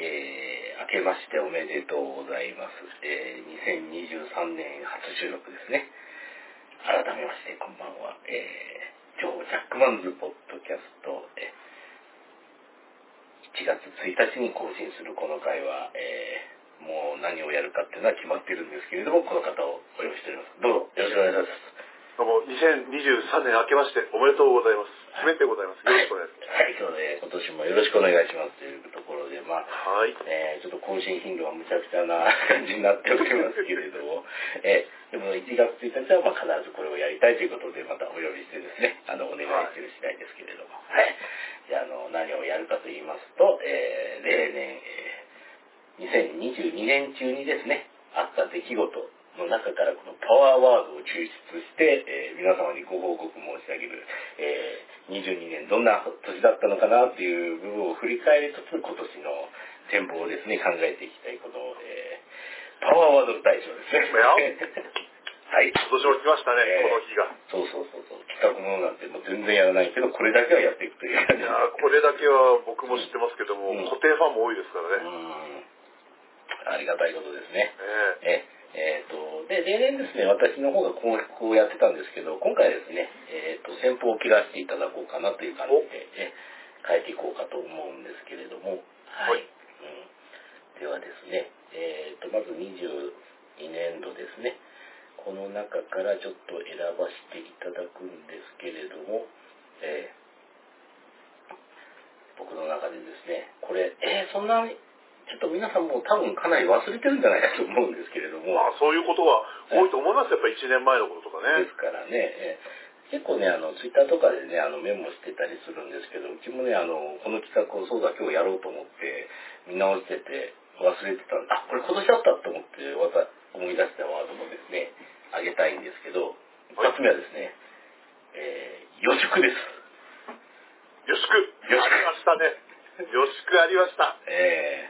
えー、明けましておめでとうございます。えー、2023年初収録ですね。改めまして、こんばんは。えー、今日、ジャックマンズポッドキャスト、えー、1月1日に更新するこの回は、えー、もう何をやるかっていうのは決まってるんですけれども、この方をお呼びしております。どうぞ、よろしくお願いします。どうも、2023年明けましておめでとうございます。すべてございます。よろしくお願いします。はい、そうで、今年もよろしくお願いしますというところで、まあ、はい。えーちょっと更新頻度はむちゃくちゃな感じになっておりますけれども、えーでも1月1日はまあ必ずこれをやりたいということで、またお呼びしてですね、あの、お願いしている次第ですけれども、はい。じゃあ、あの、何をやるかと言いますと、えー例年、えー2022年中にですね、あった出来事の中からこのパワーワードを抽出して、えー皆様にご報告申し上げる、えー22年どんな年だったのかなっていう部分を振り返りつつ、今年の展望をですね、考えていきたいことを、えーパワーワード大賞ですね。や はい。今年も来ましたね、えーこの日が。そうそうそうそう。企画ものなんてもう全然やらないけど、これだけはやっていくという感じいやーこれだけは僕も知ってますけども、うん固定ファンも多いですからね。うん。ありがたいことですね。ええ、えーと、で、例年ですね、私の方がこうこうやってたんですけど、今回はですね、えっ、と、先方を切らせていただこうかなという感じで、え変えていこうかと思うんですけれども、はい。うん、ではですね、えっ、と、まず22年度ですね、この中からちょっと選ばせていただくんですけれども、えー僕の中でですね、これ、えーそんなに、ちょっと皆さんも多分かなり忘れてるんじゃないかと思うんですけれども、えまあそういうことは多いと思いますやっぱ1年前のこととかねです。からね、えー結構ね、あの、ツイッターとかでね、あの、メモしてたりするんですけど、うちもね、あの、この企画をそうだ、今日やろうと思って、見直してて、忘れてたんで、あ、これ今年あったと思って、わざ思い出したワードもですね、あげたいんですけど、一発目はですね、えー、予祝です。よしく、よしくありましたね。よしくありました。えー、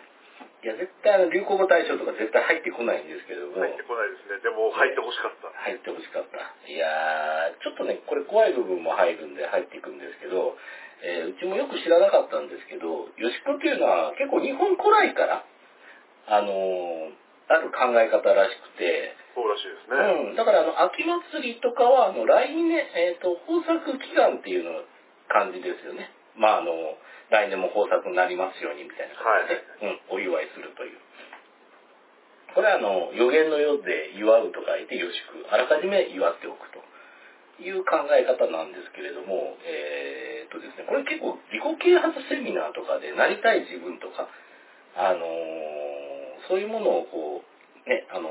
いや、絶対あの、流行語大賞とか絶対入ってこないんですけれども、入ってこないですね。でも入ってほしかった。入ってほしかった。いやー、ちょっとね、これ怖い部分も入るんで入っていくんですけど、えーうちもよく知らなかったんですけど、吉子っていうのは結構日本古来から、あのーある考え方らしくて、そうらしいですね。うん、だからあの、秋祭りとかは、あの、来年、えっ、と、豊作祈願っていうの感じですよね。まあ、あの、来年も豊作になりますようにみたいな感じで、うん、お祝いするという。これはあの、予言の世で祝うと書いてよしく、あらかじめ祝っておくという考え方なんですけれども、えーっとですね、これ結構自己啓発セミナーとかでなりたい自分とか、あのーそういうものをこう、ね、あの、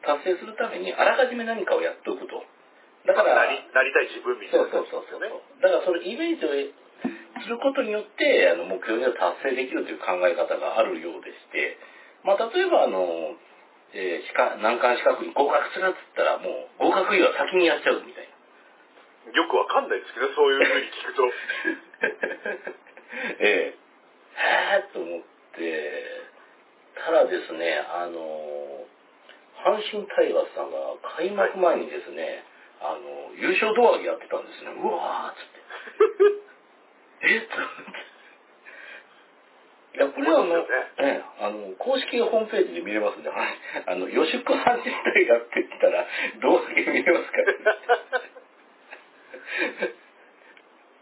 達成するためにあらかじめ何かをやっておくと。だから、なりなりたい自分みたいそうなそうそうそう。感じですよね。だからそれイメージをすることによって、あの、目標には達成できるという考え方があるようでして、まあ、例えばあの、えー、資格難関資格に合格するっつったら、もう合格以は先にやっちゃうみたいな。よくわかんないですけどね、そういうふうに聞くと。ええへえと思って、ただですね、あの、阪神タイガースさんが開幕前にですね、あの、優勝胴上げやってたんですね。うわーっつって。え？っと思って。いや、これはあの、ねええあの、公式ホームページで見れますんで、はいあの、予祝阪神タイガースって言ったら、胴上げ見れますから。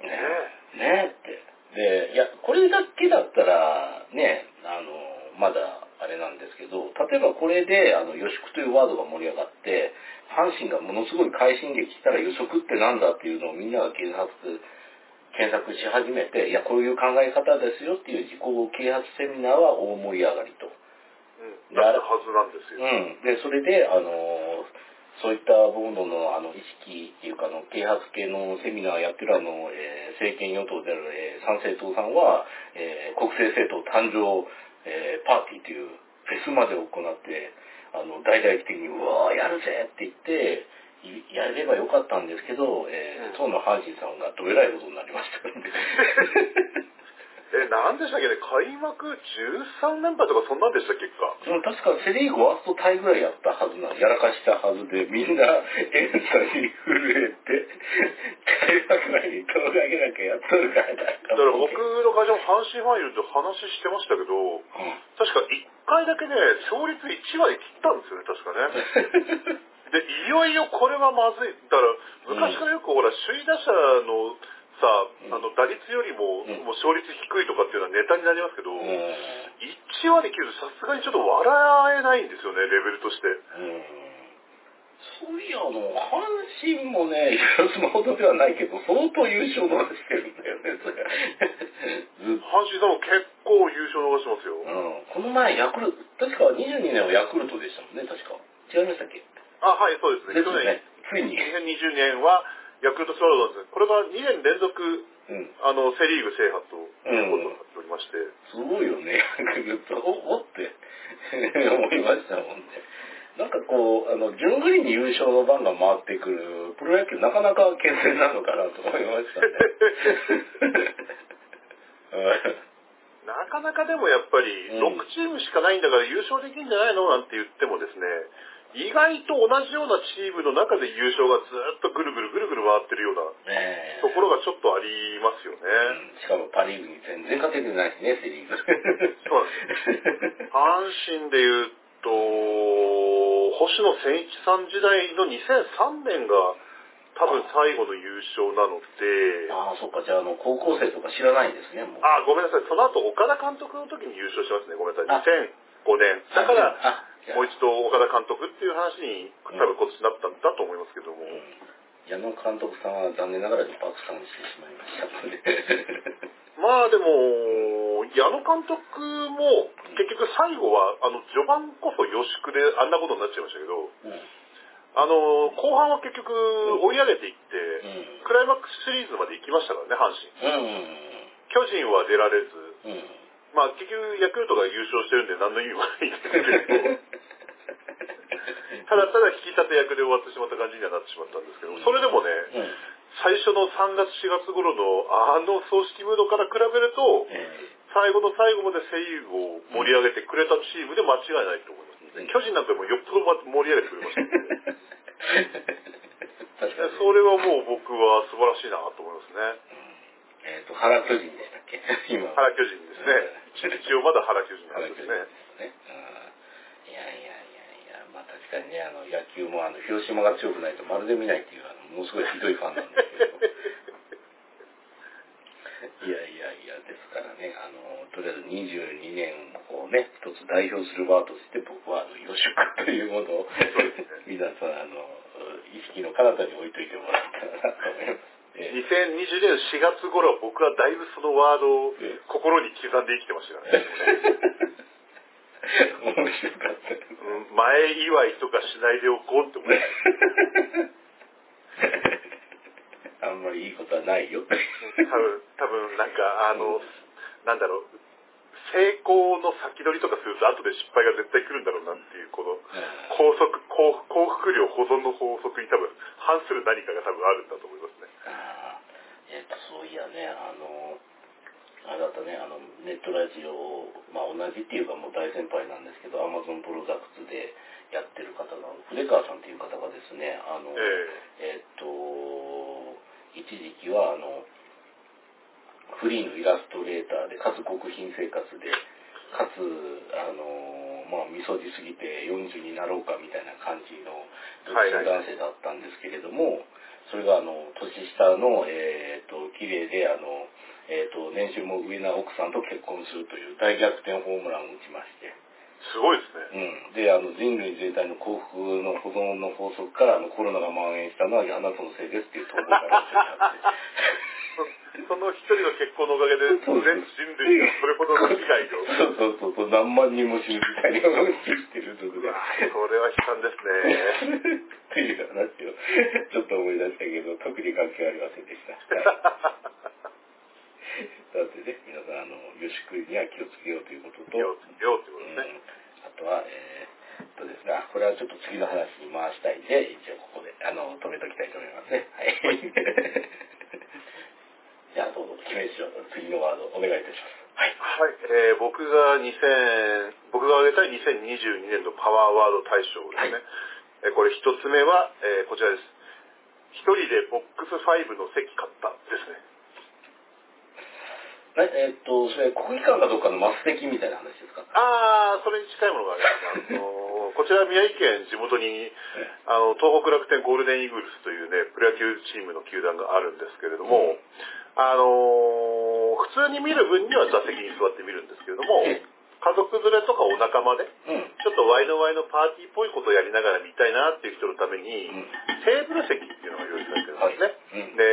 ねえ、ねえって。で、いや、これだけだったら、ね、あの、まだあれなんですけど、例えばこれで、あの、予祝というワードが盛り上がって、阪神がものすごい快進撃したら予測ってなんだっていうのをみんなが検索、検索し始めて、いや、こういう考え方ですよっていう自己啓発セミナーは大盛り上がりと。うん。なったはずなんですよ。うん。で、それで、あの、そういったボードのあの意識っていうかあの啓発系のセミナーやってるあの、えー政権与党である、えー参政党さんは、えー国政政党誕生、えーパーティーというフェスまで行って、あの、大々的に、うわーやるぜって言やればよかったんですけど、えーうん当の阪神さんがどえらいことになりましたんで。え、なんでしたっけね、開幕13連敗とかそんなんでしたっけか？その確かセリーグワーストタイぐらいやったはずなの、やらかしたはずで、みんな、エンサに震えて、タ開幕前に動画上げなきゃやっとるからだ。から僕の会社も阪神ファンいると話してましたけど、確か1回だけね、勝率1割切ったんですよね、確かね。よいよこれはまずい。だから、昔からよくほら、首位打者のさ、あの、打率よりも、うんもう勝率低いとかっていうのはネタになりますけど、うん。1割切るとさすがにちょっと笑えないんですよね、レベルとして。うんそういや、あの、阪神もね、広島ほどではないけど、相当優勝逃してるんだよね、それ。阪神さんも結構優勝逃してますよ。うん、この前、ヤクルト、確か22年はヤクルトでしたもんね、確か。違いましたっけ？あ、はい、そうですね。ですよね。ついに。2020年はヤクルトスワローズ、これが2年連続、うん。あの、セ・リーグ制覇ということになっておりまして、すごいよね、ヤクルト。お、おって 思いましたもんね。なんかこう、あの、順繰りに優勝の番が回ってくる、プロ野球なかなか健全なのかなと思いましたね。なかなかでもやっぱりうん6チームしかないんだから優勝できるんじゃないのなんて言ってもですね、意外と同じようなチームの中で優勝がずっとぐるぐるぐるぐる回ってるようなところがちょっとありますよね。うんしかもパ・リーグに全然勝ててないしね、セ・リーグ。そうなんです。阪神で言うと、星野千一さん時代の2003年が多分最後の優勝なので、ああ、そっか、じゃあ、あの、高校生とか知らないんですね、もう。あ、ごめんなさい。その後、岡田監督の時に優勝してますね。ごめんなさい。2005年。だかあら、もう一度岡田監督っていう話に多分今年なったんだと思いますけども。うん。矢野監督さんは残念ながらに爆散してしまいましたので。まあでも、矢野監督も結局最後は、あの、序盤こそ予宿であんなことになっちゃいましたけど、うん。あの、後半は結局追い上げていって、うん。クライマックスシリーズまで行きましたからね、阪神。うん巨人は出られず、うんうんまあ結局ヤクルトが優勝してるんで何の意味もないんですけど、ただただ引き立て役で終わってしまった感じにはなってしまったんですけど、それでもね、うん最初の3月4月頃のあの葬式ムードから比べると、え最後の最後までセ・リーグを盛り上げてくれたチームで間違いないと思います。うん巨人なんかもよっぽど盛り上げてくれました。それはもう僕は素晴らしいなと思いますね。えっ、と、原巨人でしたっけ？今は。原巨人ですね。一応まだ原巨人なんですね。いやいやいやいや、まあ確かにね、あの、野球もあの、広島が強くないとまるで見ないっていう、あの、ものすごいひどいファンなんですけど。いやいやいや、ですからね、あの、とりあえず22年をね、一つ代表するバーとして僕は、あの、予祝というものを、皆さん、あの、意識の彼方に置いといてもらったらなと思います。ええ2020年4月頃は僕はだいぶそのワードをええ心に刻んで生きてましたからね。面白かった前祝いとかしないでおこうって思いました。あんまりいいことはないよ。多分、多分なんか、あの、なんだろう、成功の先取りとかすると後で失敗が絶対来るんだろうなっていう、この、高速、幸幸福量保存の法則に多分反する何かが多分あるんだと思いますね。あーえっ、と、そういやね、あの、あれだったね、あの、ネットラジオ、まあ同じっていうかもう大先輩なんですけど、アマゾンプロダクツでやってる方の、筆川さんっていう方がですね、あの、ええ。っ、と、一時期は、あの、フリーのイラストレーターで、かつ極貧生活で、かつ、あの、まあ、みそじすぎて40になろうかみたいな感じの独身男性だったんですけれども、それが、あの、年下の、えー、と、綺麗で、あの、えっ、と、年収も上な奥さんと結婚するという大逆転ホームランを打ちまして、すごいですね。うん、であの人類全体の幸福の保存の法則からあのコロナが蔓延したのはあなたのせいですっていう投稿がって そその一人の結婚のおかげで全人類がそれほどの被害を。そうそうそうそう何万人も死ぬみたいな思いしてるのでうわそれは悲惨ですね。っていう話をちょっと思い出したけど特に関係ありませんでした。だってね皆さんあの予祝には気をつけようということと。よよってことうんですね。あとは、えー、っとですが、これはちょっと次の話に回したいんで、一応ここで、あの、止めときたいと思いますね。はい。じゃあ、どうぞ、決め師匠、次のワードお願いいたします。はい。はい、えー僕が2000、僕が挙げたい2022年度パワーワード大賞ですね。はいえーこれ一つ目は、えーこちらです。一人でボックス5の席買ったですね。ええっと、それ国技館かどっかのマス席みたいな話ですか？ああ、それに近いものがあります。あのこちら宮城県地元に、あの、東北楽天ゴールデンイーグルスというね、プロ野球チームの球団があるんですけれども、うん。あの普通に見る分には座席に座って見るんですけれども、え家族連れとかお仲間で、うん。ちょっとワイのワイのパーティーっぽいことをやりながら見たいなっていう人のために、うんテーブル席っていうのが用意されてるんですね。はいうんで、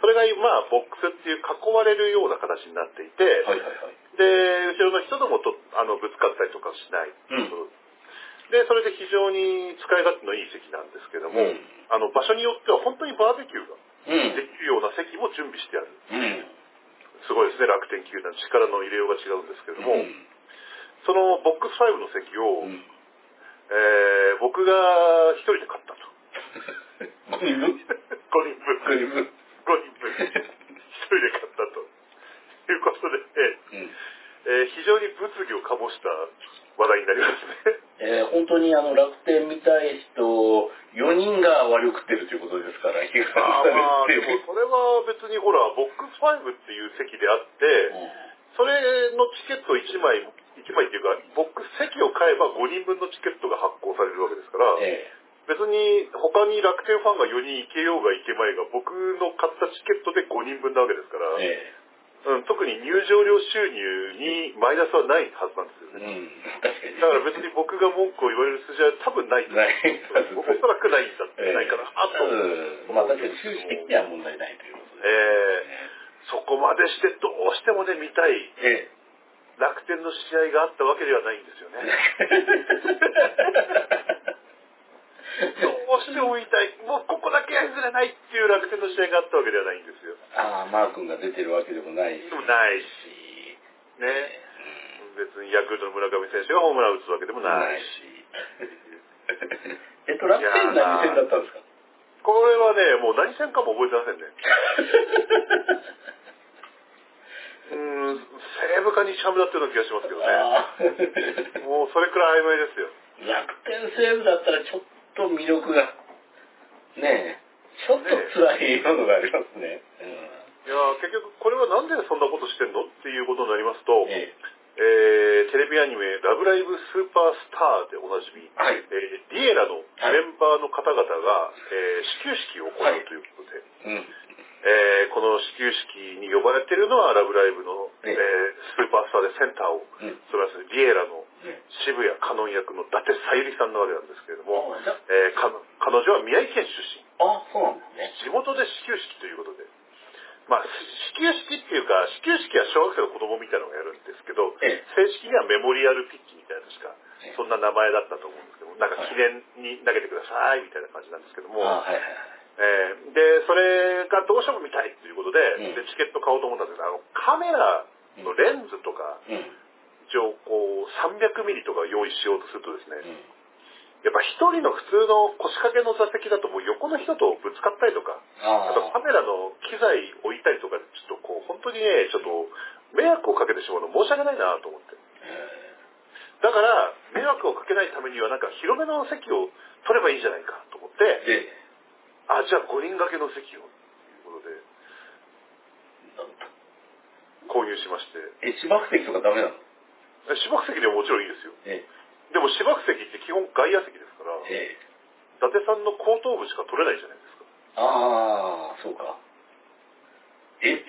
それがまあボックスっていう囲われるような形になっていて、はいはいはい。で、後ろの人ともとあのぶつかったりとかしない。うんで、それで非常に使い勝手のいい席なんですけども、うんあの場所によっては本当にバーベキューがうん。できるような席も準備してある。うん。すごいですね、楽天球団。力の入れようが違うんですけども、うんそのボックス5の席を、うん。えー僕が一人で買ったと。5人？分5人分。5人分。5人分。一人で買ったと。いうことで、うん。えー非常に物議を醸した話題になりますね。えー本当にあの楽天見たい人4人が割り食ってるということですから、被害あーまあ、でもそれは別にほら、ボックス5っていう席であって、それのチケット1枚、1枚っていうか、ボックス席を買えば5人分のチケットが発行されるわけですから、え別に他に楽天ファンが4人行けようが行けまいが、僕の買ったチケットで5人分なわけですから、ええうん、特に入場料収入にマイナスはないはずなんですよえうね。ん。確かに。だから別に僕が文句を言われる筋は多分ないと おそらくないんだってええないかな、あと。うんまあ確かに収支的には問題ないということで。ええそこまでしてどうしてもね、見たいえ楽天の試合があったわけではないんですよね。どうしても見たい？もうここだけは譲れないっていう楽天の試合があったわけではないんですよ。ああ、マー君が出てるわけでもないし。でもないし、ね。別にヤクルトの村上選手がホームラン打つわけでもないし。えっと、楽天何戦だったんですか？これはね、もう何戦かも覚えてませんね。うーん、西武か日ハムだったような気がしますけどね。もうそれくらい曖昧ですよ。楽天西武だったらちょっと魅力が、ねえ、ちょっと辛いものがありますね。いやー結局これはなんでそんなことしてんのっていうことになりますとうん、ええーテレビアニメ「ラブライブスーパースター」でおなじみ、えはい。えーディエラのメンバーの方々が、えー始球式を行うということで、うん。えーこの始球式に呼ばれているのは「ラブライブの」えーええスーパースターでセンターをうん。それはディエラのね渋谷カノン役の伊達さゆりさんなわけなんですけれども、えーか彼女は宮城県出身。あ、そうなんですね。地元で始球式ということで、まあ、始球式っていうか、始球式は小学生の子供みたいなのがやるんですけど、え正式にはメモリアルピッチみたいなしかええ、そんな名前だったと思うんですけど、なんか記念に投げてくださいみたいな感じなんですけども、あはいはいはい。えーで、それがどうしても見たいということで、うんでチケット買おうと思ったんですけど、あのカメラのレンズとか、うん。一応こう300ミリとか用意しようとするとですね、うん。やっぱ一人の普通の腰掛けの座席だともう横の人とぶつかったりとか、あとカあメラの機材置いたりとかでちょっとこう本当にねちょっと迷惑をかけてしまうの申し訳ないなと思ってだから迷惑をかけないためにはなんか広めの席を取ればいいじゃないかと思ってあ。じゃあ5人掛けの席をということで購入しましてえ、芝生席とかダメなの？え芝生席でももちろんいいですよえでも芝生席って基本外野席ですからえ、ええ。伊達さんの後頭部しか取れないじゃないですかああ、そうか。え？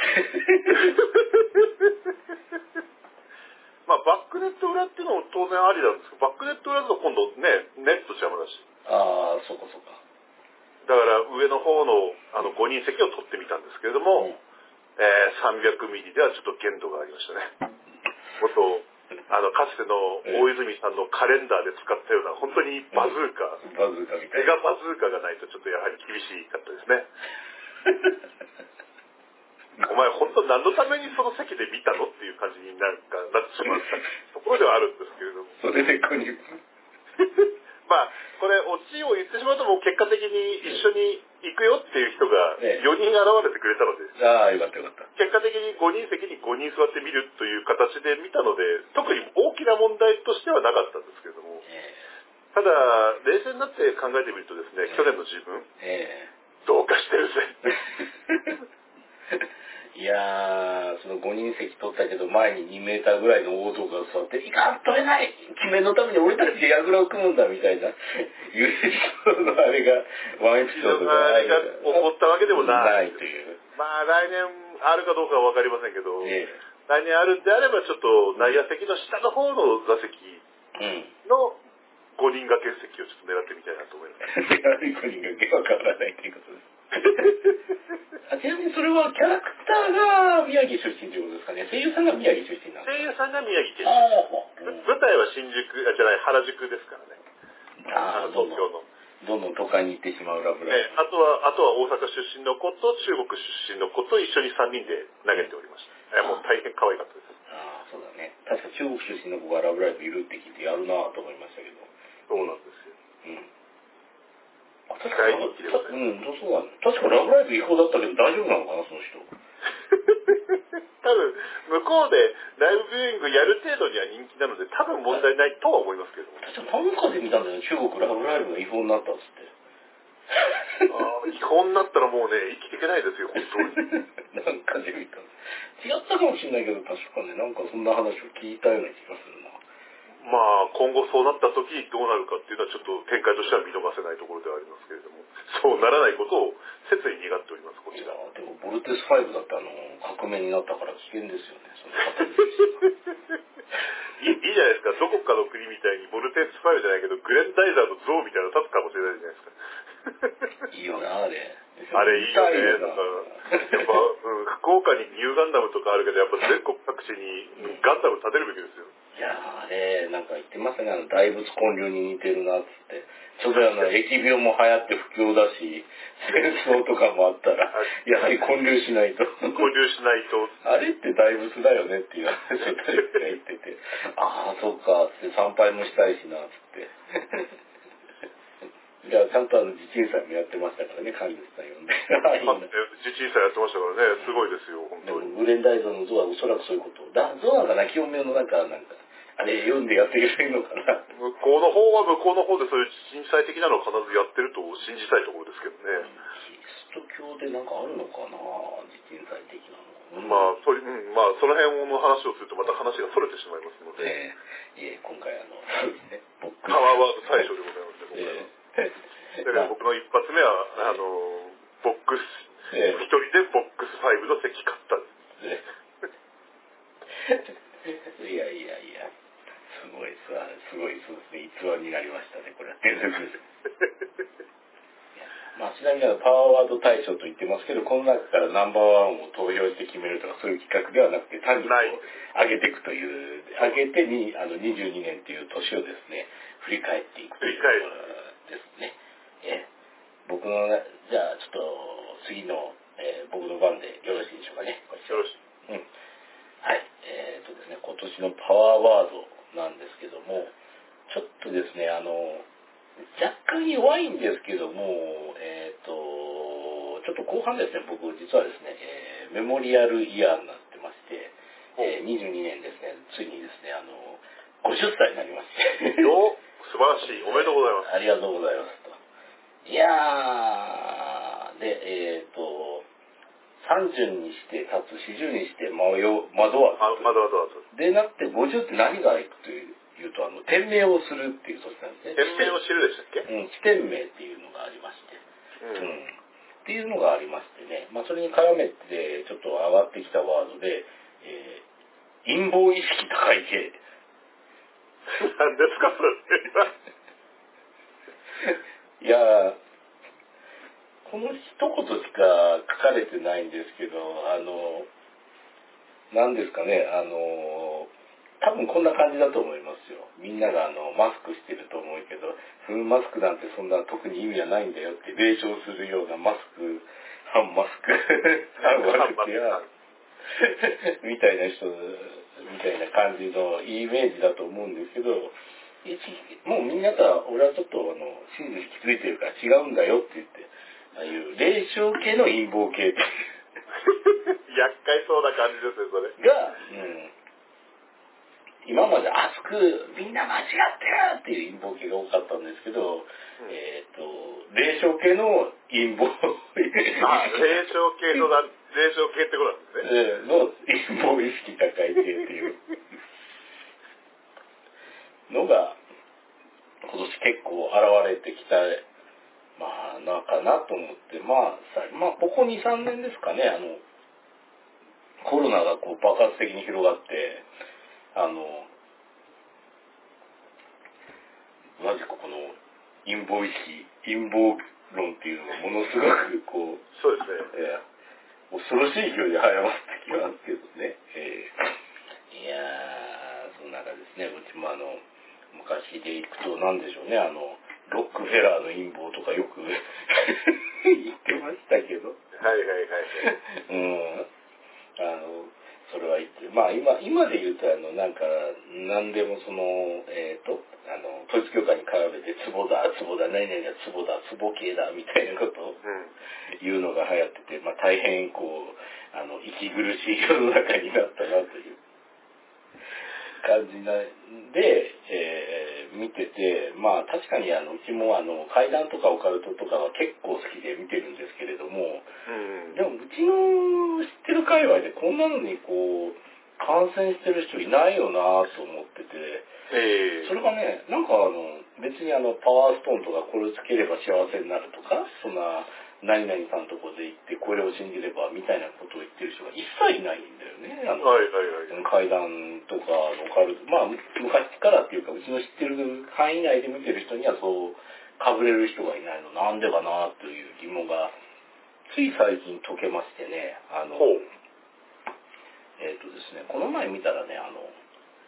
まあバックネット裏っていうのも当然ありなんですけどバックネット裏だと今度ねネット邪魔だしああ、そうかそうか。だから上の方のあの5人席を取ってみたんですけれども、うんえー300ミリではちょっと限度がありましたね。もっと、あの、かつての大泉さんのカレンダーで使ったような、本当にバズーカ、バズーカみたいな。メガバズーカがないとちょっとやはり厳しかったですね。お前本当何のためにその席で見たの？っていう感じになんかなってしまったところではあるんですけれども。それでここに。まあ、これ、オチを言ってしまうと、もう結果的に一緒に行くよっていう人がええ4人現れてくれたので、ああ、よかったよかった。結果的に5人席に5人座って見るという形で見たので、特に大きな問題としてはなかったんですけれども、えただ、冷静になって考えてみるとですね、去年の自分、ええどうかしてるぜ。いやー、その5人席取ったけど、前に2メーターぐらいの大男が座って、いかん、取れない記念のために俺たちで櫓を組むんだ、みたいな、いうエピソードのあれが、ワンエピソードがあれが起こったわけでもない。ないという。まあ来年あるかどうかはわかりませんけど、え来年あるんであればちょっと内野席の下の方の座席え。うん。の5人掛け席をちょっと狙ってみたいなと思います。悪い子にがけわからないということです。あちなみにそれはキャラクターが宮城出身ということですかね。声優さんが宮城出身なんです声優さんが宮城県かああ、ぶ舞台は新宿、あ、じゃない、原宿ですからね。ああ、東京の。どんどん都会に行ってしまうラブラえあとは、あとは大阪出身の子と中国出身の子と一緒に3人で投げておりました。えもう大変可愛かったです。ああ、そうだね。確か中国出身の子がラブライブいるって聞いてやるなぁと思いましたけど。そうなんですよ。うん。あ確か大人気でございますうん、そうなんだ。確かラブライブ違法だったけど大丈夫なのかな、その人。多分、向こうでライブビューイングやる程度には人気なので、多分問題ないとは思いますけれども。確かなんかで見たんだよね。中国ラブライブが違法になったっつって。あー違法になったらもうね、生きていけないですよ、本当に。なんかで見た。違ったかもしれないけど、確かね、なんかそんな話を聞いたような気がするな。まあ、今後そうなった時どうなるかっていうのはちょっと展開としては見逃せないところではありますけれども、そうならないことを切に願っております、こいちら。やでも、ボルテス5だってあの、革命になったから危険ですよね、いいじゃないですか、どこかの国みたいにボルテス5じゃないけど、グレンダイザーの像みたいなの立つかもしれないじゃないですか。いいよな、あれ。あれいいよね。見たなんか、やっぱ、うん、福岡にニューガンダムとかあるけど、やっぱ全国各地にガンダム建てるべきですよ。いやーあれ、なんか言ってましたね、あの、大仏建立に似てるなっつって。ちょうどあの、疫病も流行って不況だし、戦争とかもあったら、やはり建立しないと。交流しないと。あれって大仏だよねっていう話を言ってて、ああ、そうか、つって参拝もしたいしな、つって。いや、ちゃんとあの、地鎮祭もやってましたからね、神主さん呼んで。ああいいなあ自治さんやってましたからね、すごいですよ、本当に。グレンダイザーの像はおそらくそういうこと。だ像なんかな、清めのなんか、なんか、あれ読んでやってくれるのかな。向こうの方は向こうの方でそういう震災的なのを必ずやってると信じたいところですけどね。キリスト教でなんかあるのかな、地鎮祭的なの。まあ、それ、うん、まあ、その辺の話をするとまた話が逸れてしまいますので、ええいえ、今回あの、そうですね、パワーワード最初でございますね、ええだから僕の一発目は、あの、ボックス、ええ一人でボックス5の席買った。いやいやいや、すごいさ、すごいそうですね、逸話になりましたね、これは伝説です。まあ、ちなみにパワーワード大賞と言ってますけど、この中からナンバーワンを投票して決めるとかそういう企画ではなくて、単に上げていくという、上げてにあの22年という年をですね、振り返っていくというですね。え僕のね、じゃあちょっと次の、えー僕の番でよろしいでしょうかね。よろしい。うん。はい。えっ、とですね、今年のパワーワードなんですけども、ちょっとですね、あの、若干弱いんですけども、えっ、と、ちょっと後半ですね、僕実はですね、えーメモリアルイヤーになってまして、えー22年ですね、ついにですね、あの、50歳になりまして。よ素晴らしい。おめでとうございます。ありがとうございますと。いやー、で、えっ、と、30にして立つ、40にして迷う、惑わあ、ずまだまだまだ。でなって50って何がいくというと、あの、店名をするっていう年なんですね。店名を知るでしたっけ？うん、地点名っていうのがありまして。う。うんん。っていうのがありましてね。まあ、それに絡めて、ちょっと上がってきたワードで、えー、陰謀意識高い系。何ですか、それ。いやー、この一言しか書かれてないんですけど、あの、何ですかね、あの、多分こんな感じだと思いますよ。みんながあの、マスクしてると思うけど、フルマスクなんてそんな特に意味はないんだよって冷笑するようなマスク、反マスク、反マスクや、みたいな人、みたいな感じのイメージだと思うんですけど、一もうみんなが、俺はちょっとあの、真実気づいてるから違うんだよって言って、ああいう霊障系の陰謀系。っ て厄介そうな感じですね、それ。が、うん、今まで熱くみんな間違ってるっていう陰謀系が多かったんですけど、うん。えっ、と、霊障系の陰謀。あ、霊障系のな、霊障系ってことなんですね。えーの陰謀意識高い系っていう。のが今年結構現れてきたまあなんかなと思ってまあさまあここ23年ですかねあのコロナがこう爆発的に広がってあの同じくこの陰謀意識陰謀論っていうのがものすごくこうそうですね。えー恐ろしい勢いで早まってきますけどね。えーいやー、その中ですね、うちもあの、昔で行くと何でしょうね、あの、ロックフェラーの陰謀とかよく言ってましたけど、はいはいはい。うん。あの、それは言って、まあ今、今で言うとあの、なんか、何でもその、えっ、と、あの、統一教会に絡めて、ツボだ、ツボだ、何々がツボだ、ツボ系だ、みたいなことをうん。いうのが流行ってて、まあ、大変こう、あの、息苦しい世の中になったなという感じなんで、えー見てて、まあ確かにあの、うちもあの、階段とかオカルトとかは結構好きで見てるんですけれども、うん。でもうちの知ってる界隈でこんなのにこう、感染してる人いないよなと思ってて、ええそれがね、なんかあの、別にあの、パワーストーンとかこれをつければ幸せになるとか、そんな、何々さんとこで行ってこれを信じればみたいなことを言ってる人が一切いないんだよね。あのはいはいはい。階段とかオカルト、まあ昔からっていうかうちの知ってる範囲内で見てる人にはそうかぶれる人がいないのなんでかなという疑問がつい最近解けましてね、あの。えっ、とですね、この前見たらね、あの、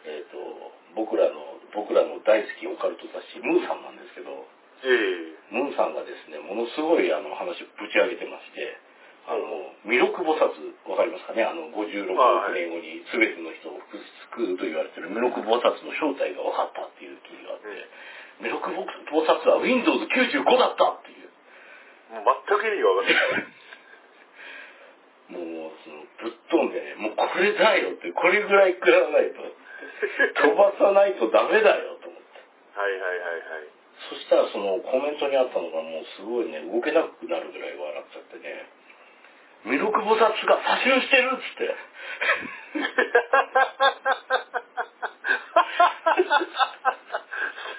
えっ、と、僕らの、僕らの大好きオカルト雑誌、ムーさんなんですけど、ええムーさんがですね、ものすごいあの話をぶち上げてまして、あの、弥勒菩薩、わかりますかね？あの、56億年後に全ての人を救うと言われてる弥勒菩薩の正体が分かったっていう記事があって、弥勒菩薩は Windows95 だったっていう。もう全く意味が分かんない。もう、その、ぶっ飛んでね、もうこれだよって、これぐらい食らわないと、飛ばさないとダメだよと思って。はいはいはいはい。そしたらそのコメントにあったのがもうすごいね、動けなくなるぐらい笑っちゃってね、弥勒菩薩が差ししてるっつ って。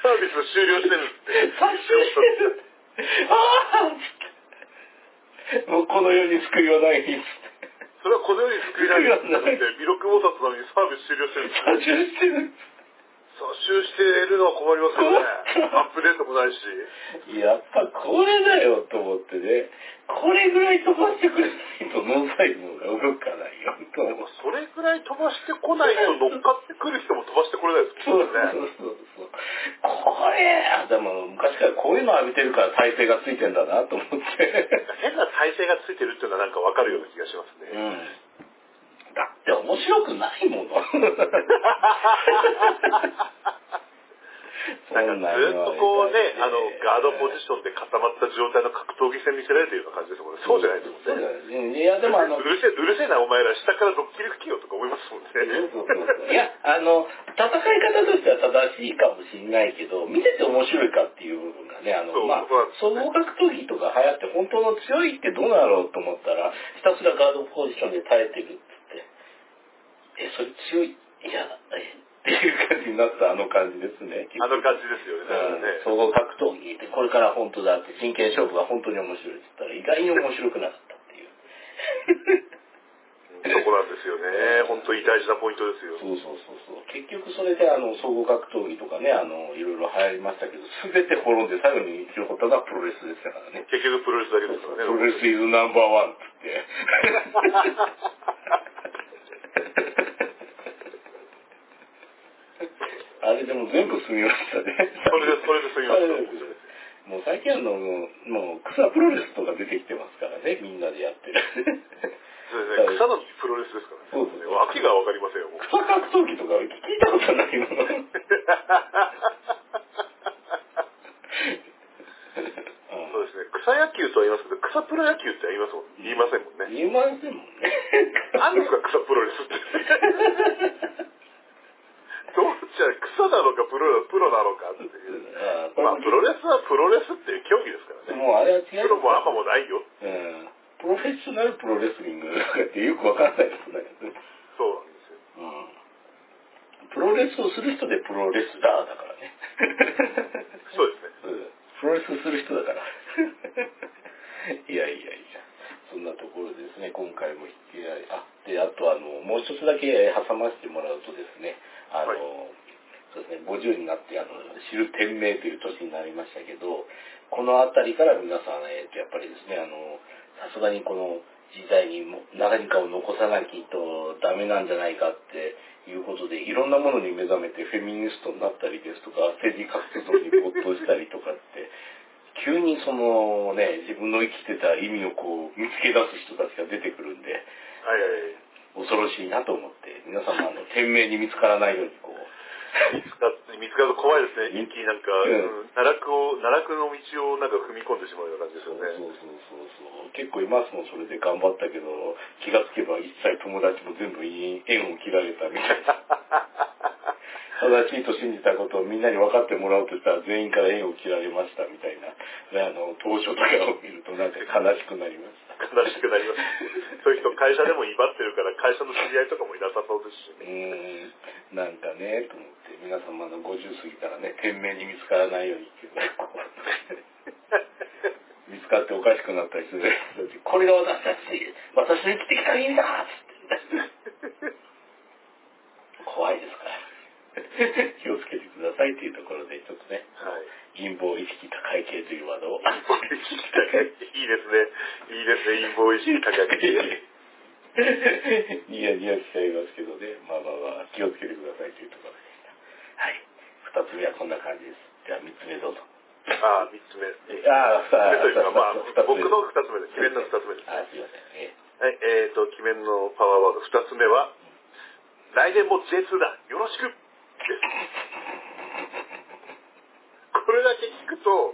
サービス終了してるって。差ししてるああっつって。もうこの世に救いはないっつって。それはこの世に救いられるんだって、弥勒菩薩なのにサービス終了してるんです差ししてる。差集しているのは困りますよね。アップデートもないし。やっぱこれだよと思ってね、これぐらい飛ばしてくれないと脳細胞が動かないよと思って。それぐらい飛ばしてこないと乗っかってくる人も飛ばしてこれないですそう。そうそうそう。これ、あでも昔からこういうの浴びてるから体勢がついてんだなと思って。変な体勢がついてるっていうのはなんかわかるような気がしますね。うん。だって面白くないもの。なんかずっとこうね、あの、ガードポジションで固まった状態の格闘技戦見せられてるような感じですもんね。そうじゃないですもんね。だよね。いや、でもあの、うるせえ、うるせえなお前ら下からドッキリ吹きよとか思いますもんね。そうそうそういや、あの、戦い方としては正しいかもしれないけど、見てて面白いかっていう部分がね、あの、そうまあ総合格闘技とか流行って本当の強いってどうなろうと思ったら、ひたすらガードポジションで耐えてるっつって、え、それ強いいや、え、っていう感じになったあの感じですね。あの感じですよね。総合格闘技ってこれから本当だって真剣勝負が本当に面白いって言ったら意外に面白くなかったっていう。そこなんですよね。本当に大事なポイントですよ。そうそうそうそう。結局それであの総合格闘技とかね、あの、いろいろ流行りましたけど、すべて滅んで最後に生き残ったのはプロレスでしたからね。結局プロレスだけですからね。プロレスイズナンバーワンって。あれでも全部済みましたね。それで、それで済みました。でもう最近あの、もう草プロレスとか出てきてますからね、みんなでやってる。そうですね。草のプロレスですからね。そうそうそう脇がわかりませんよ、もう。草格闘技とか聞いたことないもの。そうですね。草野球とは言いますけど、草プロ野球って言いますもん。言いませんもんね。言いませんもんね。何ですか、草プロレスって。じゃあ草なのかプロプロなのかっていう。まあプロレスはプロレスっていう競技ですからね。もうあれは違う。プロもアマもないよ。うん。プロフェッショナルプロレスリングってよくわかんないですね。そうなんですよ。うん。プロレスをする人でプロレスラーだからね。そうですね。うんプロレスする人だから。いやいやいや。そんなところでですね、今回も引き合い、あ、で、あとあの、もう一つだけ挟ませてもらうとですね、あの、はいそうですね、50になって、あの、知る天命という年になりましたけど、このあたりから皆さん、えっと、やっぱりですね、あの、さすがにこの時代にも何かを残さなきゃとダメなんじゃないかっていうことで、いろんなものに目覚めてフェミニストになったりですとか、政治活動に没頭したりとかって、急にそのね、自分の生きてた意味をこう見つけ出す人たちが出てくるんで、はいはいはい。恐ろしいなと思って、皆様あの、天命に見つからないようにこう、見つかっ見つかると怖いですね。一気になんか、うんうん奈落を、奈落の道をなんか踏み込んでしまうような感じですよそうそうね。そうそうそう。結構いますもん、それで頑張ったけど、気がつけば一切友達も全部縁を切られたみたいな。正しいと信じたことをみんなに分かってもらおうとしたら全員から縁を切られましたみたいな、あの、当初とかを見るとなんか悲しくなりました。悲しくなります。そういう人会社でも威張ってるから、会社の知り合いとかもいなさそうですしうね。ーん、なんかね、と思って、皆様の50過ぎたらね、天命に見つからないようにっていうね、見つかっておかしくなったりするこれが私たち、私の生きてきた意味だっつって。怖いですから。気をつけてくださいっていうところで、ちょっとね、はい。陰謀意識高い系というワードを。陰謀意識高い。いいですね。いいですね。陰謀意識高い。ニヤニヤしちゃいますけどね。まあまあまあ、気をつけてくださいというところで二つ目はこんな感じです。では3つ目どうぞ。ああ3つ目。ああ3つ目。まあ僕の2つ目です。鬼面の2つ目です、あすいません、え、はいえーと、と鬼面のパワーワード。2つ目は「来年も J2 だ。よろしく」これだけ聞くと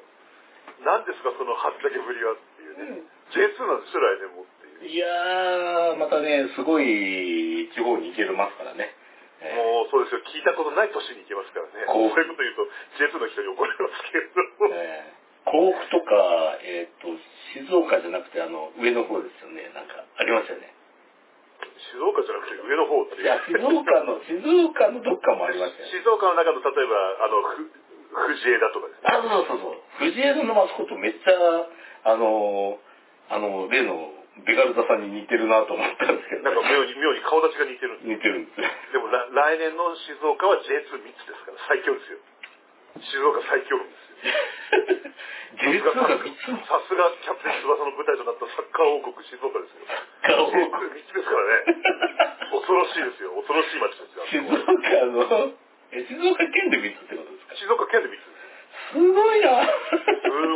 何ですかそのはっけぶりはっていうね、J2 なんですよ来年もっていう。いやーまたねすごい地方に行けるますからね。えーもうそうですよ、聞いたことない年に行けますからね。こういうこと言うと、J2 の人に怒られますけれども。えー甲府とか、えっ、と、静岡じゃなくて、あの、上の方ですよね。なんか、ありましたよね。静岡じゃなくて上の方っていう。いや、静岡の、静岡のどっかもありましたよね。静岡の中の例えば、あの、ふ藤枝とかですね。あ、そうそうそう。藤枝のマスコットめっちゃ、あの、あの、例のベガルタさんに似てるなと思ったんですけど、なんか妙に、妙に顔立ちが似てるんです似てるんですよ。でもら来年の静岡は J2 3つですから、最強ですよ。静岡最強ですよ。J2 さすがが3つもさすがキャプテン翼の舞台となったサッカー王国静岡ですよ。顔を J2 3つですからね。恐ろしいですよ。恐ろしい街ですよ。静岡の、え、静岡県で3つってことですか？静岡県で3つです。すごいなす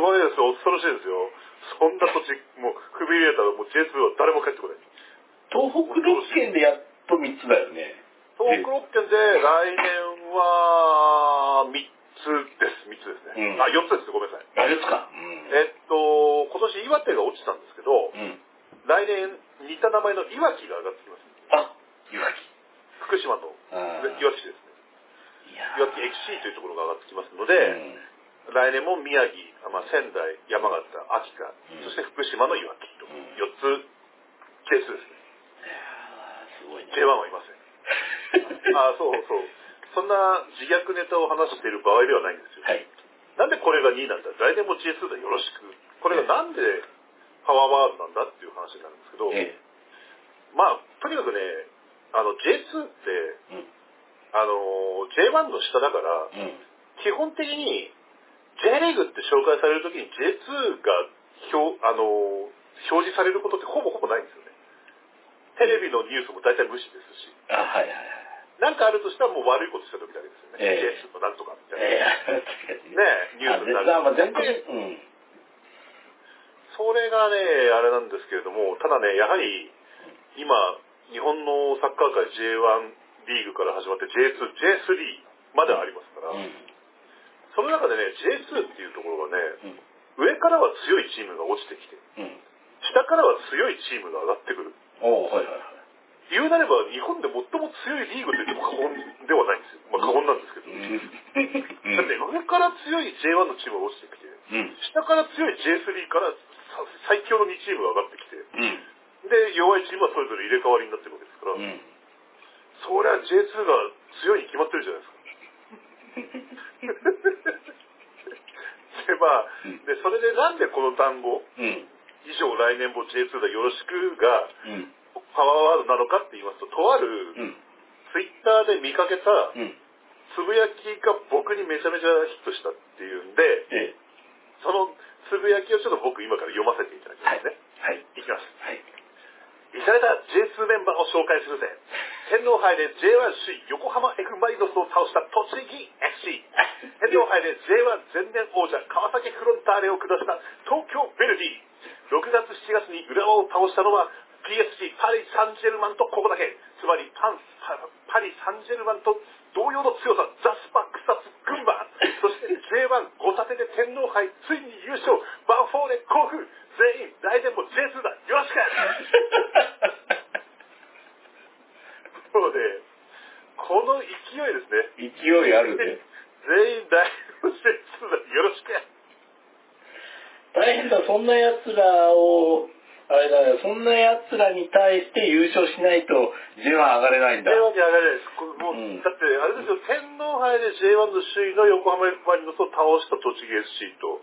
ごいですよ。恐ろしいですよ。そんな土地、もう、踏み入れたらもう J2 は誰も帰ってこない。東北6県でやっと3つだよね。東北6県で来年は3つです。3つですね。うんあ、4つです。ごめんなさい。あれですかうん。えっと、今年岩手が落ちたんですけど、うん。来年似た名前のいわきが上がってきます。あ、いわき。福島のあーいわき市ですね。いやいわき FC というところが上がってきますので、うん来年も宮城、あまあ、仙台、山形、秋田、うんそして福島のいわきと、うん4つ、ケースですね。すごいね。J1 はいません。あそうそう。そんな自虐ネタを話している場合ではないんですよ。はい。なんでこれが2位なんだ？来年も J2 だよろしく。これがなんでパワーワードなんだっていう話になるんですけど、えまあ、とにかくね、あの J2 って、え。うん。あの、J1 の下だから、うん。基本的に J リーグって紹介されるときに J2 が表あの表示されることってほぼほぼないんですよね。テレビのニュースも大体無視ですし、あ、はいはいはい。なんかあるとしたらもう悪いことした時だけですよね。ええ J2 のなんとかみたいな。ええ確かにねニュースになるあまあ全然、うん。それがね、あれなんですけれども、ただね、やはり今、日本のサッカー界 J1 リーグから始まって J2、J3 までありますから、うん。その中でね、J2 っていうところがね、うん。上からは強いチームが落ちてきて、うん。下からは強いチームが上がってくる。おはいはいはい。言うなれば日本で最も強いリーグと言っても過言ではないんですよ。まあ過言なんですけど。強い J1 のチームが落ちてきて、うん。下から強い J3 からさ最強の2チームが上がってきて、うん。で、弱いチームはそれぞれ入れ替わりになってるわけですから、うん。そりゃ J2 が強いに決まってるじゃないですか。で、まあ、うんで、それでなんでこの単語、うん。以上来年も J2 だよろしくがうん。パワーワードなのかって言いますと、とあるうん。ツイッターで見かけたうん。つぶやきが僕にめちゃめちゃヒットしたっていうんで、ええ。そのつぶやきをちょっと僕今から読ませていただきますね。はい。いきます。はい。イされた J2 メンバーを紹介するぜ。天皇杯で J1 首位横浜 F・ マリノスを倒した栃木 FC。天皇杯で J1 前年王者川崎フロンターレを下した東京ヴェルディ。6月7月に浦和を倒したのは PSG パリ・サンジェルマンとここだけ。つまりパンパリ・サンジェルマンと同様の強さ、ザスパ草津群馬。そして J1 5立てで天皇杯ついに優勝。バンフォーレ甲府。全員来年も J2 だ。よろしく そうで、この勢いですね。勢いあるね。全員来年も J2 だ。よろしく大変だ、そんな奴らを、あれだよ、そんな奴らに対して優勝しないと J1 上がれないんだ。J1 に上がれないです。もううん。だって、あれですよ、天皇杯で J1 の首位の横浜 F・ マリノスを倒した栃木 SC と、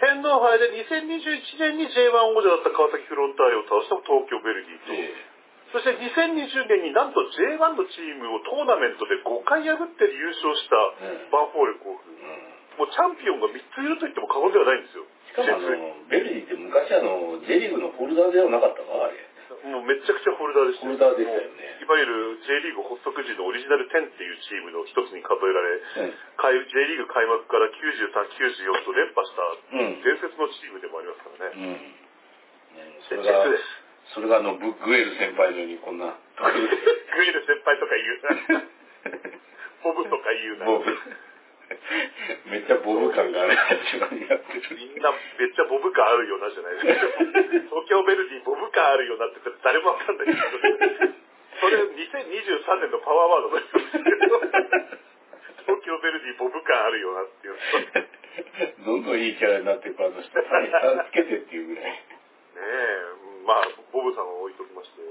天皇杯で2021年に J1 王者だった川崎フロンターレを倒した東京ヴェルディと、えそして2020年になんと J1 のチームをトーナメントで5回破って優勝したうん。バンフォーレ甲府。えうん。もうチャンピオンが3ついると言っても過言ではないんですよ。しかもあの、ベルディって昔あの、J リーグのホルダーではなかったか？あれ。もうめちゃくちゃホルダーでしたホルダーでしたよねいわゆる J リーグ発足時のオリジナル10っていうチームの一つに数えられ、うん開 J リーグ開幕から93、94と連覇したうん伝説のチームでもありますからね。うん。ねそれ J2 が。それがあの、ブグエル先輩のようにこんな。グエル先輩とか言うな。ボブとか言うな。ボブ。めっちゃボブ感がある立場になってる。みんなめっちゃボブ感あるよなじゃないですか。東京ベルディボブ感あるよなって誰もわかんないけど。それ2023年のパワーワードなんですけど。東京ベルディボブ感あるよなっていう。ねどんどんいいキャラになっていくあの人、つけてっていうぐらい。え、まあ、ボブさんを置いときまして。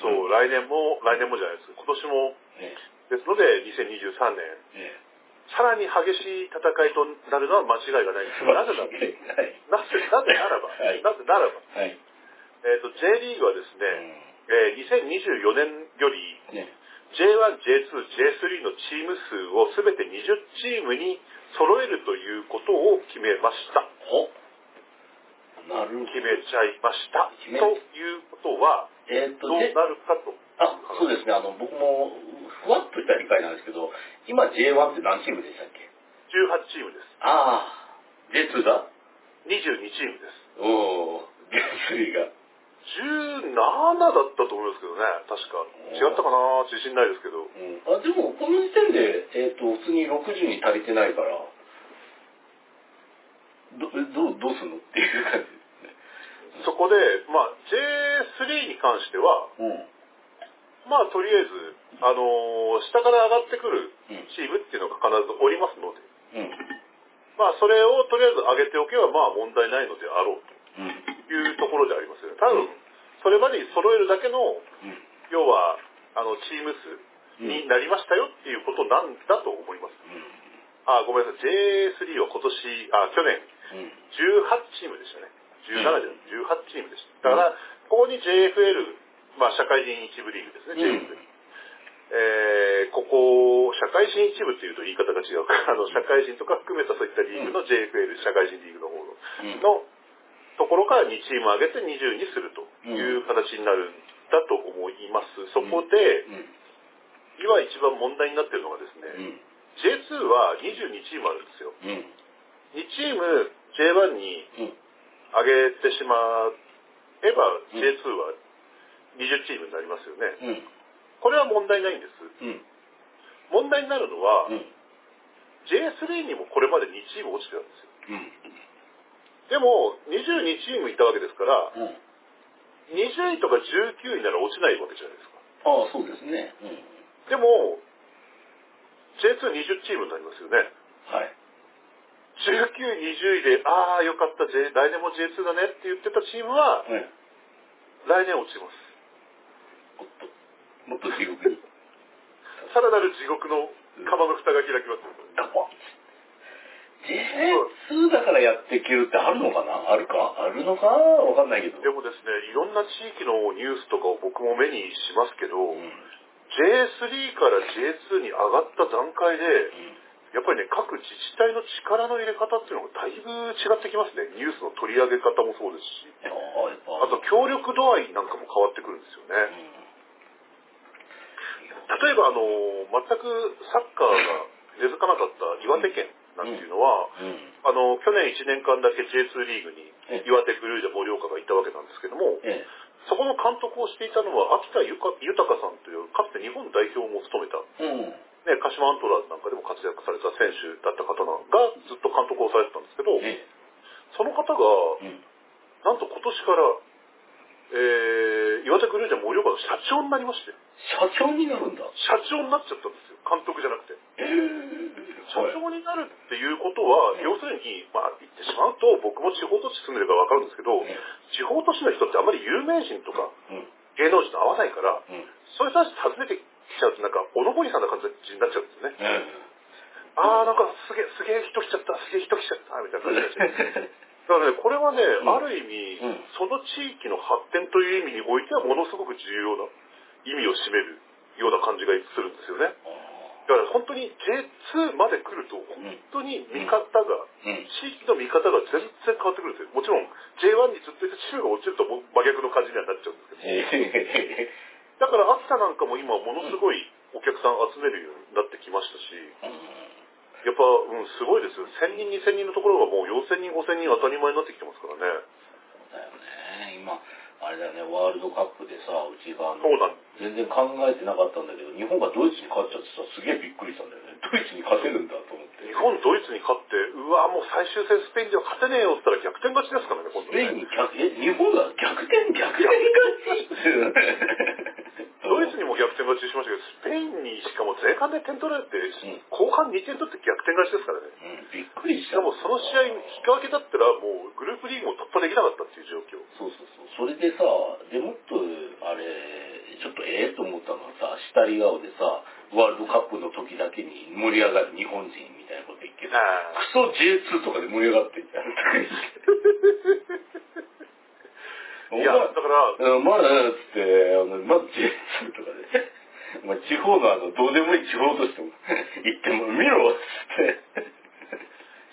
そう、来年も、来年もじゃないです。今年も、ねですので、2023年、ねさらに激しい戦いとなるのは間違いがないんです。なぜなら、はい。なぜ、なぜならば、はいなぜならば、はい。えっ、と、J リーグはですね、えー2024年よりうんね J1、J2、J3 のチーム数をすべて20チームに揃えるということを決めました。ほなるほど。決めちゃいました。ということは、どうでなるかと。あ、そうですね。あの、僕も、ふわっとした理解なんですけど、今 J1 って何チームでしたっけ？18チームです。ああ、J2 だ。22チームです。おお、J3 が。17だったと思いますけどね、確か。違ったかな？自信ないですけど。うん、あでも、この時点で、えっ、と、普通に60に足りてないから、ど、どう、どうすんの？っていう感じですね。そこで、まあ、J3 に関しては、うん。まあ、とりあえず、あのー下から上がってくるうんチームっていうのが必ずおりますので、うん。まあ、それをとりあえず上げておけば、まあ、問題ないのであろううん。というところでありますよね。多分うん、それまでに揃えるだけの、うん。要は、あの、チーム数になりましたよっていうことなんだと思います。あ、ごめんなさい。J3 は今年、あ、去年、うん。18チームでしたね。17じゃない、18チームでした。だから、ここに JFL、まあ、社会人一部リーグですね、うん。JFL。えーここ、社会人一部っていうと言い方が違うから、あの、社会人とか含めたそういったリーグの JFL、社会人リーグの方の、うん。のところから2チーム上げて20にするという形になるんだと思います。そこで、うん。今一番問題になっているのがですね、うん。J2 は22チームあるんですよ。うん。2チーム J1 にうん。上げてしまえば、うん J2 は20チームになりますよね。うん。これは問題ないんです。うん。問題になるのは、うん。J3 にもこれまで2チーム落ちてたんですよ。うん。でも、22チームいたわけですから、うん。20位とか19位なら落ちないわけじゃないですか。ああ、そうですね。うん。でも、J220 チームになりますよね。はい。19、20位で、ああ、よかった、J、来年も J2 だねって言ってたチームは、うん。来年落ちます。と、地獄に。さらなる地獄の釜の蓋が開きます。ダコン J2 だからやっていけるってあるのかな？あるか？あるのか？わかんないけど。でもですね、いろんな地域のニュースとかを僕も目にしますけど、うん。J3 から J2 に上がった段階で、やっぱりね、各自治体の力の入れ方っていうのがだいぶ違ってきますね。ニュースの取り上げ方もそうですし、あと協力度合いなんかも変わってくるんですよね。例えばあの、全くサッカーが根付かなかった岩手県なんていうのは。あの、去年1年間だけ J2 リーグにえ岩手グルージャ盛岡がいたわけなんですけども、えそこの監督をしていたのは秋田ゆか豊さんという、かつて日本代表も務めた。ね、鹿島アントラーズなんかでも活躍された選手だった方ながずっと監督をされてたんですけど、えその方が。なんと今年から、えー、岩手グルージャ盛岡の社長になりまして、社長になるんだ。社長になっちゃったんですよ。監督じゃなくて。ええ。社長になるっていうことは、うん要するに、まあ言ってしまうと、僕も地方都市住んでればわかるんですけど、ね地方都市の人ってあまり有名人とかうん。芸能人と会わないから、うん。そういう人たち訪ねてきちゃうと、なんか、おのぼりさんな感じになっちゃうんですよね。えあー、なんかすげえ、すげえ人来ちゃった、すげえ人来ちゃった、みたいな感じになっちゃう。え。だからね、これはね、んある意味、うんその地域の発展という意味においては、ものすごく重要な意味を占めるような感じがするんですよね。だから本当に J2 まで来ると、本当に見方が、うん。地域の見方が全然変わってくるんですよ。もちろん J1 にずっといたチームが落ちるともう真逆の感じにはなっちゃうんですけど。ええ。だから秋田なんかも今ものすごいお客さん集めるようになってきましたし、やっぱ、うん、すごいですよ。1000人、2000人のところがもう4000人、5000人当たり前になってきてますからね。だよね。今、あれだよね、ワールドカップでさ、うちが全然考えてなかったんだけど、日本がドイツに勝っちゃってさ、すげえびっくりしたんだよね。ドイツに勝てるんだと思って。日本、ドイツに勝って、うわ、もう最終戦スペインでは勝てねえよって言ったら逆転勝ちですからね、今ス度ね。ペインに逆、え、日本が逆転、逆転勝ちドイツにも逆転勝ちしましたけど、スペインにしかも前半で点取られて、ん後半2点取って逆転勝ちですからね。うん、びっくりし。したかもその試合、引き分けだったらもうグループリーグも突破できなかったっていう状況。そうそうそう。それでさ、でもっと、あれ、ちょっとええと思ったのはさ、下り顔でさ、ワールドカップの時だけに盛り上がる日本人みたいなこと言ってクソ J2 とかで盛り上がってんじゃん。いや、だから、うんまだ、つって、あの、まず J2 とまあ、地方のあの、どうでもいい地方としても、行っても見ろっつって。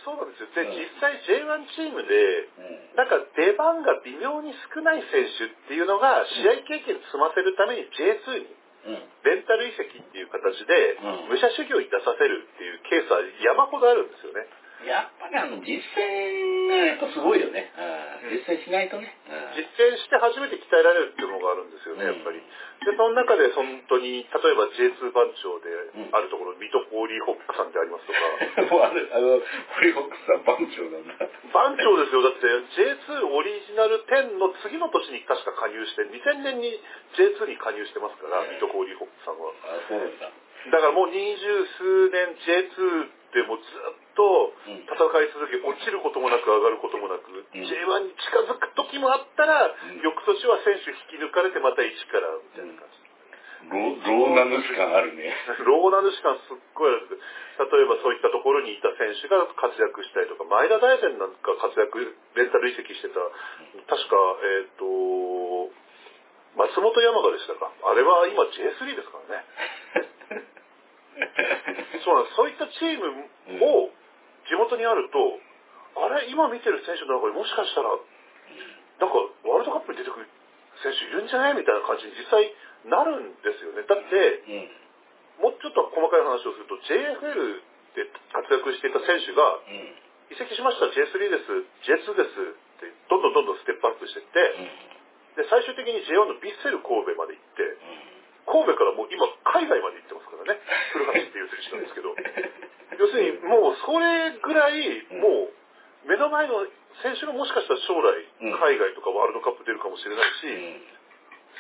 そうなんですよ。で、うん実際 J1 チームで、なんか出番が微妙に少ない選手っていうのが、試合経験積ませるために J2 にうん。レンタル移籍っていう形でうん、武者修行に出させるっていうケースは山ほどあるんですよね。やっぱりあの、実践がやっぱすごいよね。うん。実践しないとね。実践して初めて鍛えられるっていうのがあるんですよね、やっぱり。で、その中で本当に、例えば J2 番長でうんあるところ、水戸ホーリーホックさんでありますとか、うん。もうあれ、あの、ホリホックさん番長なんだ。番長ですよ。だって J2 オリジナル10の次の年に確か加入して、2000年に J2 に加入してますから、ええ水戸ホーリーホックさんは。あ、そうなんだ。だからもう二十数年 J2 でもずっとうん戦い続け、落ちることもなく上がることもなく、ん J1 に近づく時もあったら、うん翌年は選手引き抜かれてまた一からみたいな感じ。ローナ主感あるね。ローナ主感すっごいある例えばそういったところにいた選手が活躍したりとか、前田大然なんか活躍、レンタル移籍してた、確か、えっ、と、松本山雅でしたか？あれは今 J3 ですからね。そうなんです。そういったチームを地元にあると、あれ、今見てる選手の中にもしかしたら、なんかワールドカップに出てくる選手いるんじゃない？みたいな感じに実際なるんですよね。だって、うん。もうちょっと細かい話をすると、JFL で活躍していた選手が、うん。移籍しました。J3 です、J2 です。って、どんどんどんどんステップアップしていって、で、最終的に J1 のビッセル神戸まで行って、神戸からもう今海外まで行ってますからね。古橋っていう選手なんですけど。要するにもうそれぐらい、もう目の前の選手がもしかしたら将来うん海外とかワールドカップ出るかもしれないし、うん。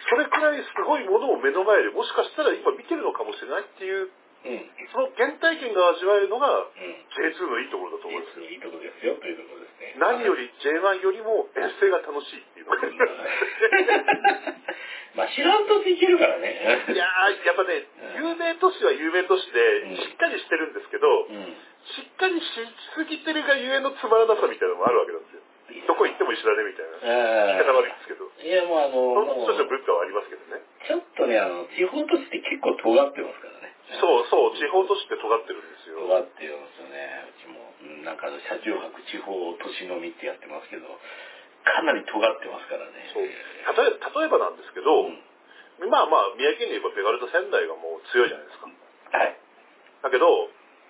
それくらいすごいものを目の前でもしかしたら今見てるのかもしれないっていううん。その原体験が味わえるのがうん。J2 のいいところだと思うんですよ。いいとこですよというところですね。何より J1 よりも遠征が楽しいっていうの まあ知らんといけるからね。やー、やっぱね、有名都市は有名都市うんで、しっかりしてるんですけど、うん。しっかりしすぎてるがゆえのつまらなさみたいなのもあるわけなんですよ。どこ行っても一緒だねみたいな。言い方悪いですけど。いやもうあの、文化はありますけどね。ちょっとね、あの、地方都市って結構尖ってますからね。そうそう、地方都市って尖ってるんですよ。尖ってるんですよね。うちも。うんなんか車中泊地方都市飲みってやってますけど、かなり尖ってますからね。そう例え例えばなんですけど、うんまあまあ、宮城県で言えばペガルと仙台がもう強いじゃないですか。はい。だけど、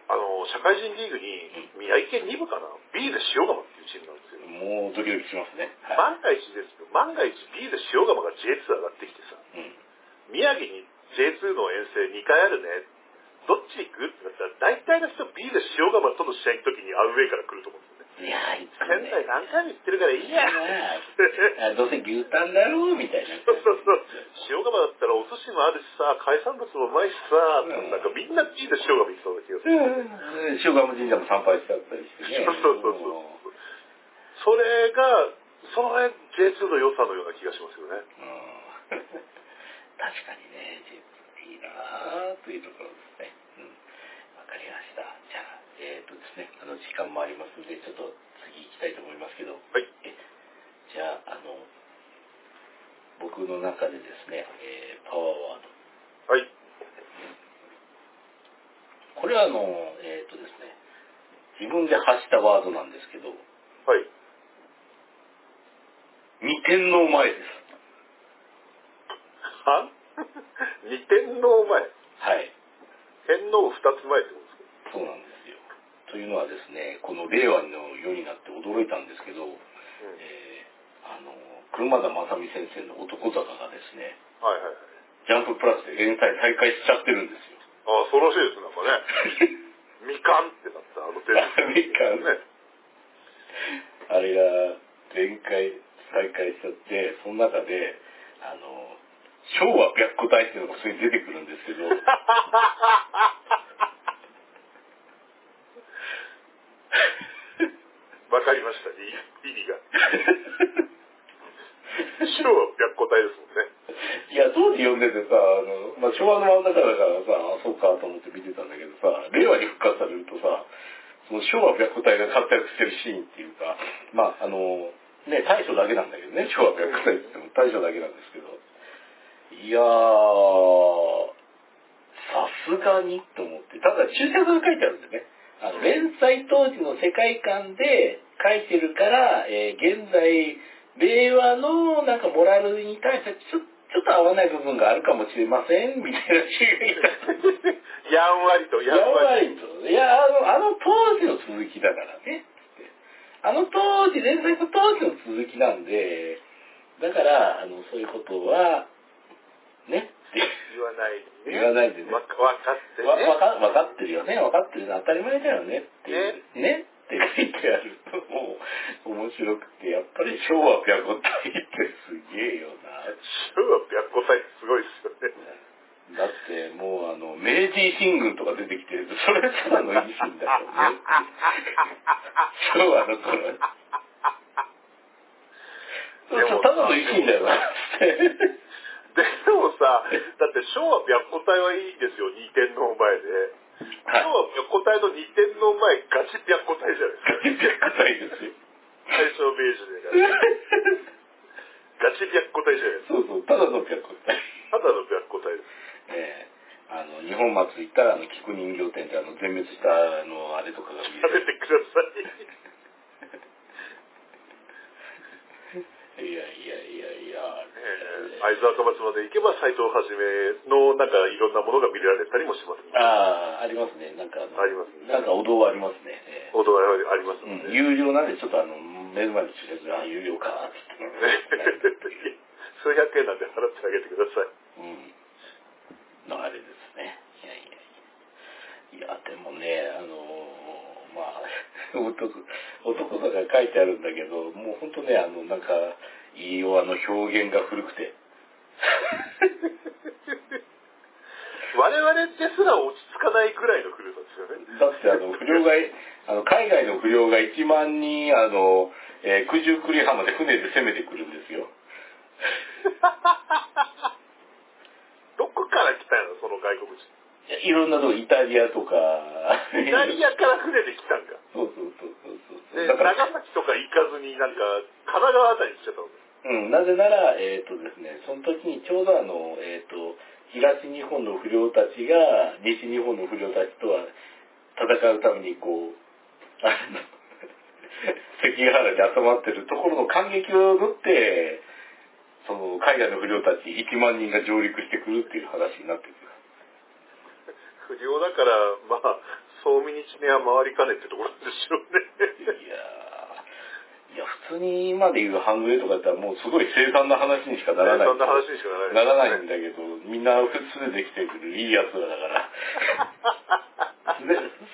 あの、社会人リーグに、宮城県2部かな ?B で塩釜っていうチームなんですよ。もうドキドキしますね。はい。万が一ですけど、万が一 B で塩釜が J2 上がってきてさ、うん。宮城に J2 の遠征2回あるね。どっち行く？ってなったら、大体の人 B で塩釜との試合の時にアウェイから来ると思うんですよね。いやー、いつも仙ね台何回も行ってるからいいや。あどうせ牛タンだろうみたいな。そうそうそう。塩釜だったらお寿司もあるしさ、海産物もうまいしさ、うんなんかみんな B で塩釜行きそうな気がする。うん。塩釜神社も参拝しちゃったりしてね。そうそうそうそう。それが、その辺 J2 の良さのような気がしますよね。うん確かにね、いいなぁというところですね。うん。わかりました。じゃあ、えっ、とですね、あの、時間もありますので、ちょっと次行きたいと思いますけど、はい。えじゃあ、あの、僕の中でですね、えーパワーワード。はい。これはあの、えっ、とですね、自分で発したワードなんですけど、はい。二天王前です。は 二天皇前。はい。天皇二つ前ってことですか？そうなんですよ。というのはですね、この令和の世になって驚いたんですけど、うん。えーあの、車田正美先生の男坂がですね、はいはいはい。ジャンププラスで連載再開しちゃってるんですよ。ああ、そうらしいです、なんかね。みかんってなった、あの天みかんね。あれが連載再開しちゃって、その中で、あの、昭和白虎隊っていうのが普通に出てくるんですけど、わかりました、い意味が。昭和白虎隊ですもんね。いや、当時読んでてさ、あの、まあ、昭和の真ん中だからさ、あ、そうかと思って見てたんだけどさ、令和に復活されるとさ、その昭和白虎隊が活躍してるシーンっていうか、まあ、あの、ね、大将だけなんだけどね、昭和白虎隊って言っても大将だけなんですけど、いやー、さすがにと思って、ただ注釈が書いてあるんでね、あの連載当時の世界観で書いてるから、えー現在、令和のなんかモラルに対してちょちょっと合わない部分があるかもしれませんみたいな注意が。やんわりと、ややんわばりいと。いや、あの、あの当時の続きだからね。あの当時、連載の当時の続きなんで、だから、あの、そういうことは、ね、言わないでね。言わないでねわかわかってね。わわかわかってるよね、わかってるの当たり前だよねっていう、ねって書いてあると、もう面白くて、やっぱり昭和白虎隊ってすげえよな。昭和白虎隊ってすごいですよね。だってもうあの、明治維新軍とか出てきてると、それただの維新だよね。昭和の頃ただの維新だよなって。でもさ、だって昭和白虎隊はいいですよ、二天皇前で。はい昭和白虎隊の二天皇前、ガチ白虎隊じゃないですか。白虎隊ですよ。大正明治で。ガチ白虎隊じゃないですか。そうそう、ただの白虎隊。ただの白虎隊です。ええあの、日本祭り行ったら、あの、菊人形店で、あの、全滅した、あの、あれとかが見食べれる。てください。いやいやいやいや、えー会津若松まで行けば斎藤はじめのなんかいろんなものが見られたりもします、ああ、ありますね。なんか、ありますねなんかお堂ありますね。ええことがありますうん、有料なんで、ちょっとあの、目の前に駐車場、あ、有料か、つって。数百円なんで払ってあげてください。うん。のあれですね。いやいやいや。いや、でもね、あのーまあ、男、男とか書いてあるんだけど、もうほんとね、あの、なんか、いいよ、あの表現が古くて。我々ですら落ち着かないくらいの不良さですよね。だってあの、不良が、あの、海外の不良が1万人、あの、えー、九十九里浜で船で攻めてくるんですよ。どこから来たのその外国人。いろんなとこ、イタリアとか。イタリアから船で来たんか。そうそうそうそうそう。長崎とか行かずになんか、神奈川あたりに来ちゃっ。うん、なぜなら、えっ、とですね、その時にちょうどあの、えっ、と、東日本の不良たちが、西日本の不良たちとは戦うためにこう、あの、関ヶ原に集まってるところの感激を縫って、その、海外の不良たち1万人が上陸してくるっていう話になってる。不良だから、まあ、総身に地名は回りかねってところなんでしょうね。通に今で言う半グレとかだったらもうすごい凄惨な話にしかならない。そんな話にしかならない。ならないんだけど、みんな普通で来てくるいいやつらだから。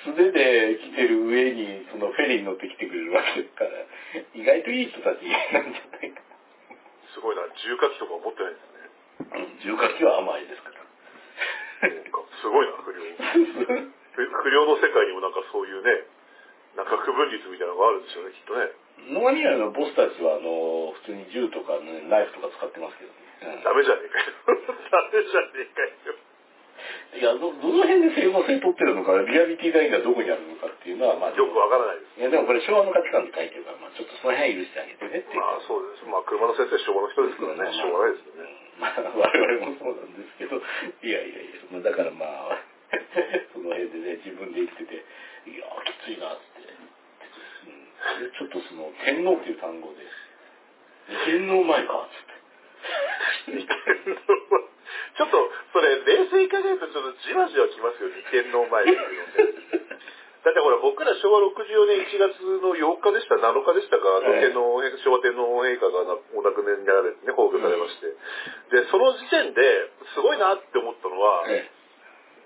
素手で来てる上に、そのフェリーに乗って来てくれるわけですから、意外といい人たちなんじゃないかすごいな、重火器とか持ってないんですね。重火器は甘いですから。すごいな、不良。不不良の世界にもなんかそういうね、なんか区分率みたいなのがあるんですよね、きっとね。ノマニアのボスたちは、あの、普通に銃とか、ね、ナイフとか使ってますけどね。うんダメじゃねえかよ。ダメじゃねえかよ。いや、ど、どの辺で整合性取ってるのか、リアリティラインがどこにあるのかっていうのは、まあ、よくわからないです。いや、でもこれ昭和の価値観で書いてるから、まあ、ちょっとその辺許してあげてねって。まあそうです。まあ車の先生昭和の人ですからね、しょうがないですよね。まあ、我々もそうなんですけど、いやいやいや、まあだからまあ、その辺でね、自分で生きてて、いや、きついな、つって。うん、でちょっとその、天皇っていう単語で、天皇前か、つって。ちょっと、それ、冷静に考えると、ちょっとじわじわきますよ、二天皇前っていうのね。だってほら、僕ら昭和64年1月の8日でした、7日でしたか、あのええ天皇、昭和天皇陛下がなお亡くなりになられてね、崩御されまして。で、その時点で、すごいなって思ったのは、ええ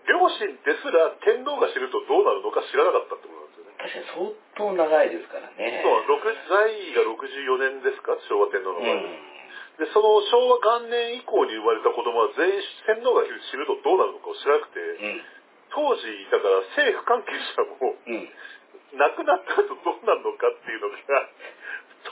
両親ですら天皇が死ぬとどうなるのか知らなかったってことなんですよね。確かに相当長いですからね。そう、6在位が64年ですか、昭和天皇の場合。うん。で、その昭和元年以降に生まれた子供は全員天皇が死ぬとどうなるのかを知らなくて、うん。当時、だから政府関係者もうん。亡くなった後どうなるのかっていうのが、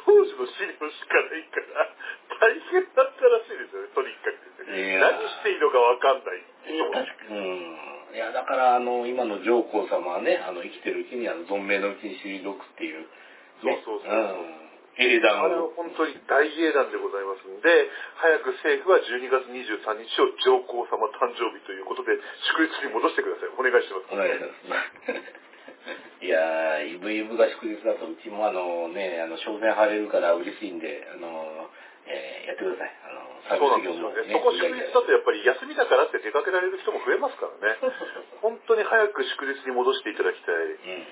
当時の資料しかないから、大変だったらしいですよね、とにかく。何していいのかわかんない。いや、確かうん。いや、だから、あの、今の上皇様はね、あの、生きてるうちに、あの、存命のうちに退くっていう、ね。そうそうそうそうん英断あれはを。本当に大英断でございますんで、早く政府は12月23日を上皇様誕生日ということで、祝日に戻してください。お願いします。お願いします。いやー、イブイブが祝日だと、うちもあのね、あの、商船晴れるから嬉しいんで、あの、えーやってください。あの、サーそうなんですよね。そこ祝日だとやっぱり休みだからって出かけられる人も増えますからね。本当に早く祝日に戻していただきたい。そう。うん。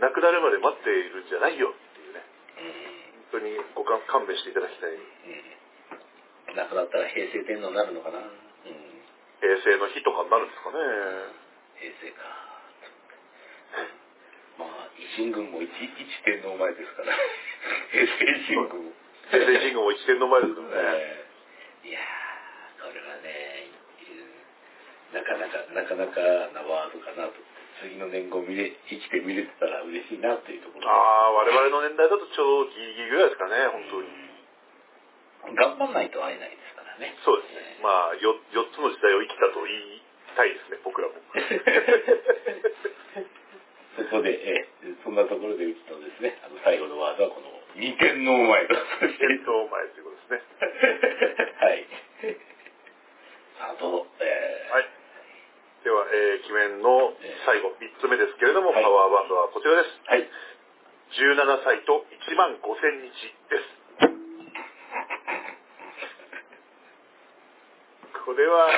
亡くなるまで待っているんじゃないよっていうね。う本当にご勘勘弁していただきたい。ん。うん。亡くなったら平成天皇になるのかな。うん。平成の日とかになるんですかね。平成か。まあ、維新軍も一一天皇前ですから。平成維新軍も。平成神宮も一天の前ですからね。えーいやー、これはね、うんなかなか、なかなかなワードかなと。次の年号見れ、生きて見れてたら嬉しいなというところああ、我々の年代だとちょうどギリギリぐらいですかね、本当に。うん頑張んないと会えないですからね。そうですね。まあ、よ4つの時代を生きたと言いたいですね、僕らも。そこで、えーそんなところでうちのですね、あの最後のワードはこの二天皇前と。そして伝統前ということですね。はい。さあ、どうぞ。えーはい。では、えー、記念の最後、3つ目ですけれども、はいパワーバンドはこちらです。はい。17歳と1万5000日です。これは、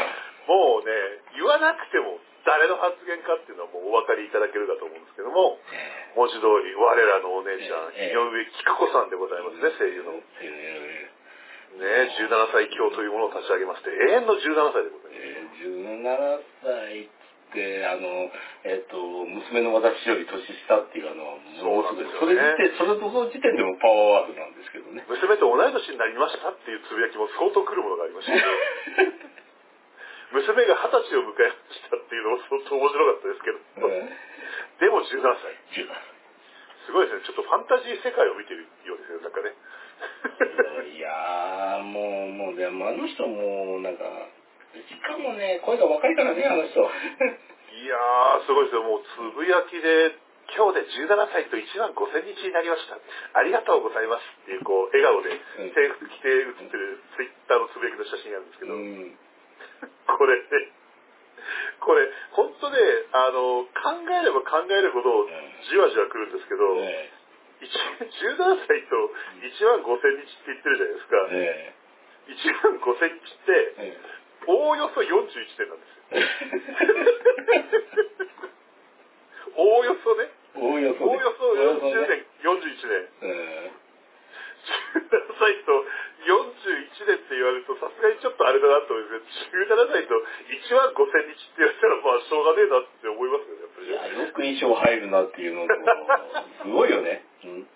もうね、言わなくても誰の発言かっていうのはもうお分かりいただけるかと思うんですけども、え文字通り我らのお姉ちゃん、ええ井上菊子さんでございますね、声優の。ね、え17歳教というものを立ち上げまして、永遠の17歳でございます。えー17歳って、あの、えっ、と、娘の私より年下っていう、あの、ものすごい、そそうれですよねそれとその時点でもパワーワードなんですけどね。娘と同い年になりましたっていうつぶやきも相当来るものがありましたけど、娘が二十歳を迎えましたっていうのも相当面白かったですけど、でも17歳。17すごいですね。ちょっとファンタジー世界を見てるようですよ、なんかね。いやー、もう、もう、でもあの人も、なんか、しかもね、声が若いからね、あの人。いやー、すごいですよ。もうつぶやきで、今日で17歳と1万5千日になりました。ありがとうございますっていう、こう、笑顔でん制服着て写ってるツイッターのつぶやきの写真なんですけど、うん。これね、これ、本当ね、あの、考えれば考えるほどじわじわ来るんですけど、ね一17歳と1万5千日って言ってるじゃないですか。え。ね1万5千日って、え。おおよそ41年なんですよ。おおよそね。おおよそね。おおよそ40年、41年。うん。17歳と41年って言われると、さすがにちょっとあれだなと思うんですけど、17歳と1万5千日って言われたら、まあ、しょうがねえなって思いますよね、やっぱりいや、ね。よく衣装入るなっていうのと、すごいよね。うん。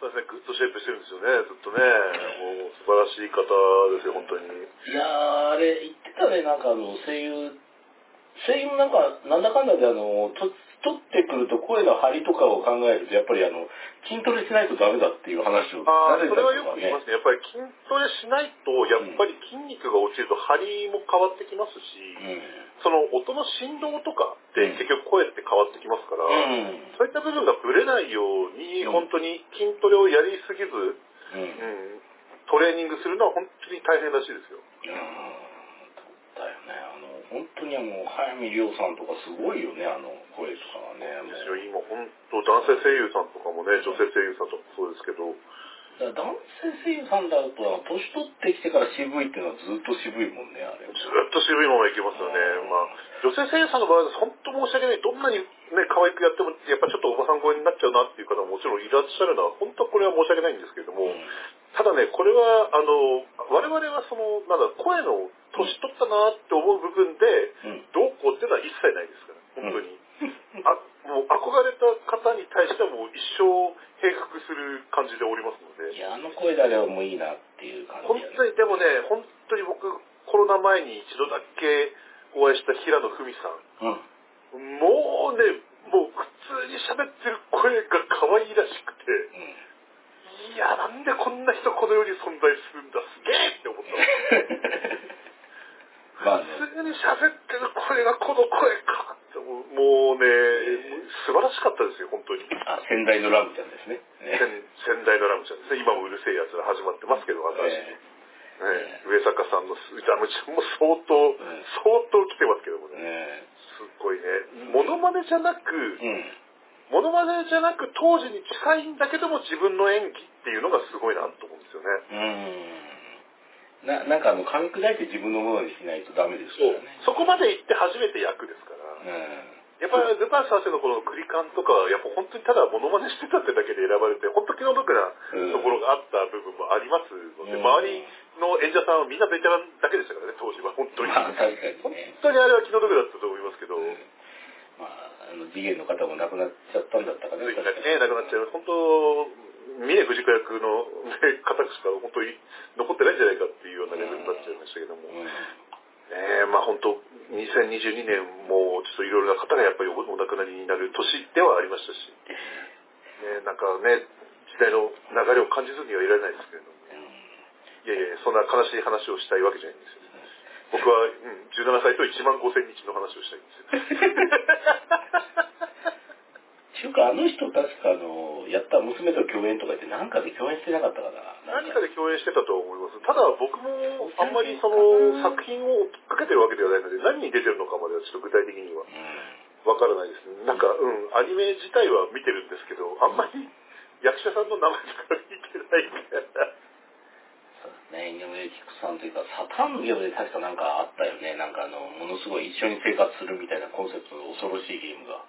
そうですね、グッドシェイプしてるんですよね、ずっとね。もう、素晴らしい方ですよ、本当に。いやー、あれ、言ってたね、なんかあの、声優、声優もなんか、なんだかんだであの、と取ってくると声の張りとかを考えると、やっぱりあの、筋トレしないとダメだっていう話をあそれはよく言いますね。やっぱり筋トレしないと、やっぱり筋肉が落ちると張りも変わってきますし、うん。その音の振動とかって結局声って変わってきますから、うん。そういった部分がぶれないように、うん本当に筋トレをやりすぎず、うん。うん、トレーニングするのは本当に大変らしいですよ。いやーだよね。本当にあの、早見亮さんとかすごいよね、あの、声とかはね。もうですよ今本当男性声優さんとかもね、女性声優さんとかもそうですけど、男性声優さんだと、年取ってきてから渋いっていうのはずっと渋いもんね、あれ。ずっと渋いままいけますよね。まあ、女性声優さんの場合は本当申し訳ない。どんなにね、可愛くやっても、やっぱちょっとおばさん声になっちゃうなっていう方ももちろんいらっしゃるのは、本当これは申し訳ないんですけれども、ただね、これは、あの、我々はその、なんだ、声の年取ったなって思う部分で、うん。どうこうっていうのは一切ないですから、本当に。あもう憧れた方に対してはもう一生平服する感じでおりますのでい。や、あの声だけはもういいなっていう感じ本当に、でもね、本当に僕、コロナ前に一度だけお会いした平野文さうん。うん。ん。もうね、もう普通に喋ってる声が可愛いらしくて、いや、なんでこんな人この世に存在するんだ、すげえって思った。普通に喋ってる声がこの声かって思う、もうね、素晴らしかったですよ、本当に。あ、先代のラムちゃんですね。ね先先代のラムちゃんですね。今もうるせえやつが始まってますけど、新しい。えね、上坂さんのラムちゃんも相当、相当来てますけどもえね。ねすっごいね。モノマネじゃなく、うん。モノマネじゃなく当時に近いんだけども自分の演技っていうのがすごいなと思うんですよね。うん。な、なんかあの、噛み砕いて自分のものにしないとダメですからね。そこまで行って初めて役ですから。うん。やっぱりルパン三世のこのクリカンとかはやっぱ本当にただモノマネしてたってだけで選ばれて本当気の毒なところがあった部分もありますので、うん周りの演者さんはみんなベテランだけでしたからね当時は本当に、まあ確かに本ね。当にあれは気の毒だったと思いますけど、まあ、あの、次元の方も亡くなっちゃったんだったかね。ね、なくなっちゃう。本当峰不二子役の、ね、方しか本当に残ってないんじゃないかっていうようなレベルになっちゃいましたけども、うん。ねえまあ本当2022年もちょっといろいろな方がやっぱりお亡くなりになる年ではありましたし、ね、なんかね時代の流れを感じずにはいられないですけれども。いやいやそんな悲しい話をしたいわけじゃないんですよ僕は、うん、17歳と1万5千日の話をしたいんですよ ちゅうか、あの人確かあの、やった娘と共演とか言って何かで共演してなかったかな。何かで共演してたと思いますただ僕もあんまりその作品を追っかけてるわけではないので何に出てるのかまではちょっと具体的にはうわからないですね。なんか、うん、アニメ自体は見てるんですけど、あんまり役者さんの名前とか見てないから。ね、井上菊さんというか、サタンゲで確かなんかあったよね。なんかあの、ものすごい一緒に生活するみたいなコンセプトの恐ろしいゲームが。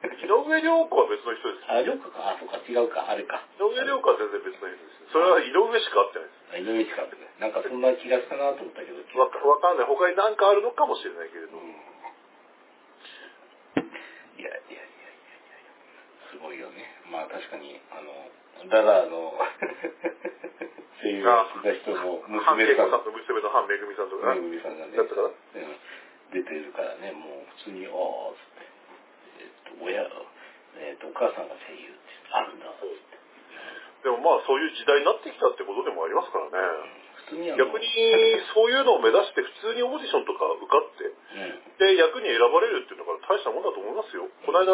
井上涼子は別の人です。あ、りょうかか、あ、そうか、違うか、あれか。井上涼子は全然別の人です。それは井上しか会ってないです。あ井上近くね。なんかそんな気がしたなと思ったけど。わかわかんない。他に何かあるのかもしれないけれど。うんいやいやいやいやいやすごいよね。まあ確かに、あの、だからあの、っていうやつだ人も、娘さん、さんと娘の半めぐみさんとかめぐみさんがね、だったかなうん出てるからね、もう普通に、ああ、つって、えっと、親、えっと、お母さんが声優って、あるんだ、つって。でもまあそういう時代になってきたってことでもありますからね。逆にそういうのを目指して普通にオーディションとか受かって、うん。で、役に選ばれるっていうのが大したもんだと思いますよ。この間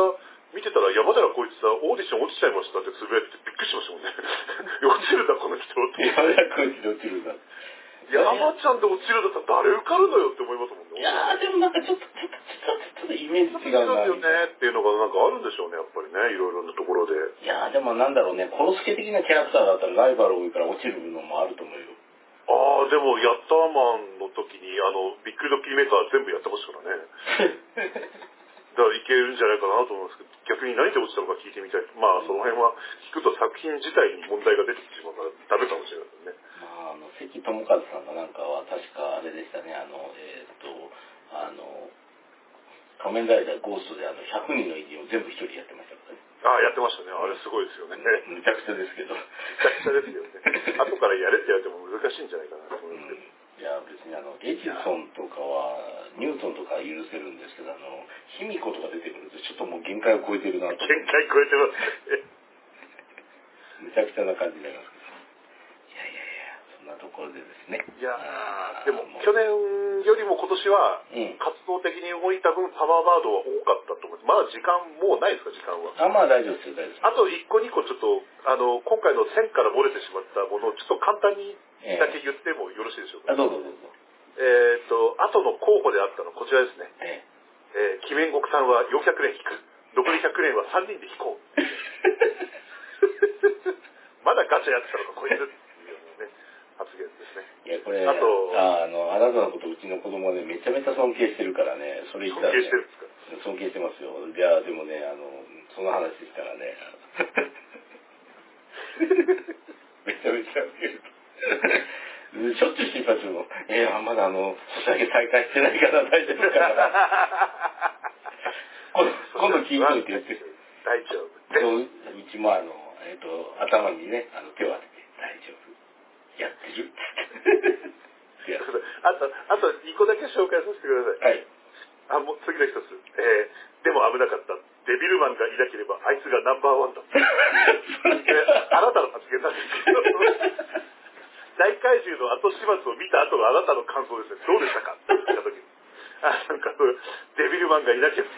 見てたら山寺こいつさ、オーディション落ちちゃいましたってつぶやいててびっくりしましたもんね。落ちるんだこの人って。いや、親こいつで落ちるんだ。山ちゃんで落ちるんだったら誰受かるのよって思いますもんね。いやー、でもなんかちょっと、ちょっと、ちょっと、ちょっとイメージ違うな。ですよねっていうのがなんかあるんでしょうね、やっぱりね、いろいろなところで。いやー、でもなんだろうね、コロスケ的なキャラクターだったらライバル多いから落ちるのもあると思うよ。ああ、でも、ヤッターマンの時に、あの、びっくりドッキリメーカー全部やってましたからね。だからいけるんじゃないかなと思うんですけど、逆に何で落ちたのか聞いてみたい。まあ、その辺は聞くと作品自体に問題が出てきてしまうからダメかもしれないですね。まあ、あの、関智和さんがなんかは確かあれでしたね、あの、えーっと、あの、仮面ライダーゴーストであの、100人の偉人を全部一人やってましたからね。ああ、やってましたね。あれすごいですよね。めむちゃくちゃですけど。ちゃくちゃですよね。後からやれって言われても難しいんじゃないかなと思いますけど。いや、別にあの、エジソンとかは、ニュートンとかは許せるんですけど、あの、卑弥呼とか出てくると、ちょっともう限界を超えてるなと。限界超えてますね。むちゃくちゃな感じになりますけど。いやいやいや、そんなところでですね。いやでもう去年よりも今年はうん活動的に動いた分パワーバードは多かったと思います。まだ時間もうないですか、時間は。あ、まあ大丈夫ですよ、大丈夫。あと1個2個ちょっと、あの、今回の線から漏れてしまったものをちょっと簡単にだけ言ってもよろしいでしょうか。あ、どうぞどうぞ。えっ、と、後の候補であったのこちらですね。ええー、鬼面国さんは400連引く。残り100連は3人で引こう。まだガチャやってたのか、こいつっていうようなね、発言ですね。えいや、これ、あとああの、あなたのことうちの子供はね、めちゃめちゃ尊敬してるからね、それ言ったら、ね、尊敬してるんですか？尊敬してますよ。いや、でもね、あの、その話したらね、めちゃめちゃウケる。しょっちゅう心配するの。えー、まだあの、ソシャゲ再開してないから大丈夫かな。今度、今度聞いといて言って。大丈夫。そううちもあの、えっ、と、頭にね、あの手を当てて、大丈夫。やってる いやあと、あと2個だけ紹介させてください。はい。あ、もう次の一つ。えー、でも危なかった。デビルマンがいなければあいつがナンバーワンだ。えあなたの発言なんですけど、大怪獣の後始末を見た後のあなたの感想ですね。どうでしたか？って聞いた時に。あ、なんか、デビルマンがいなければ。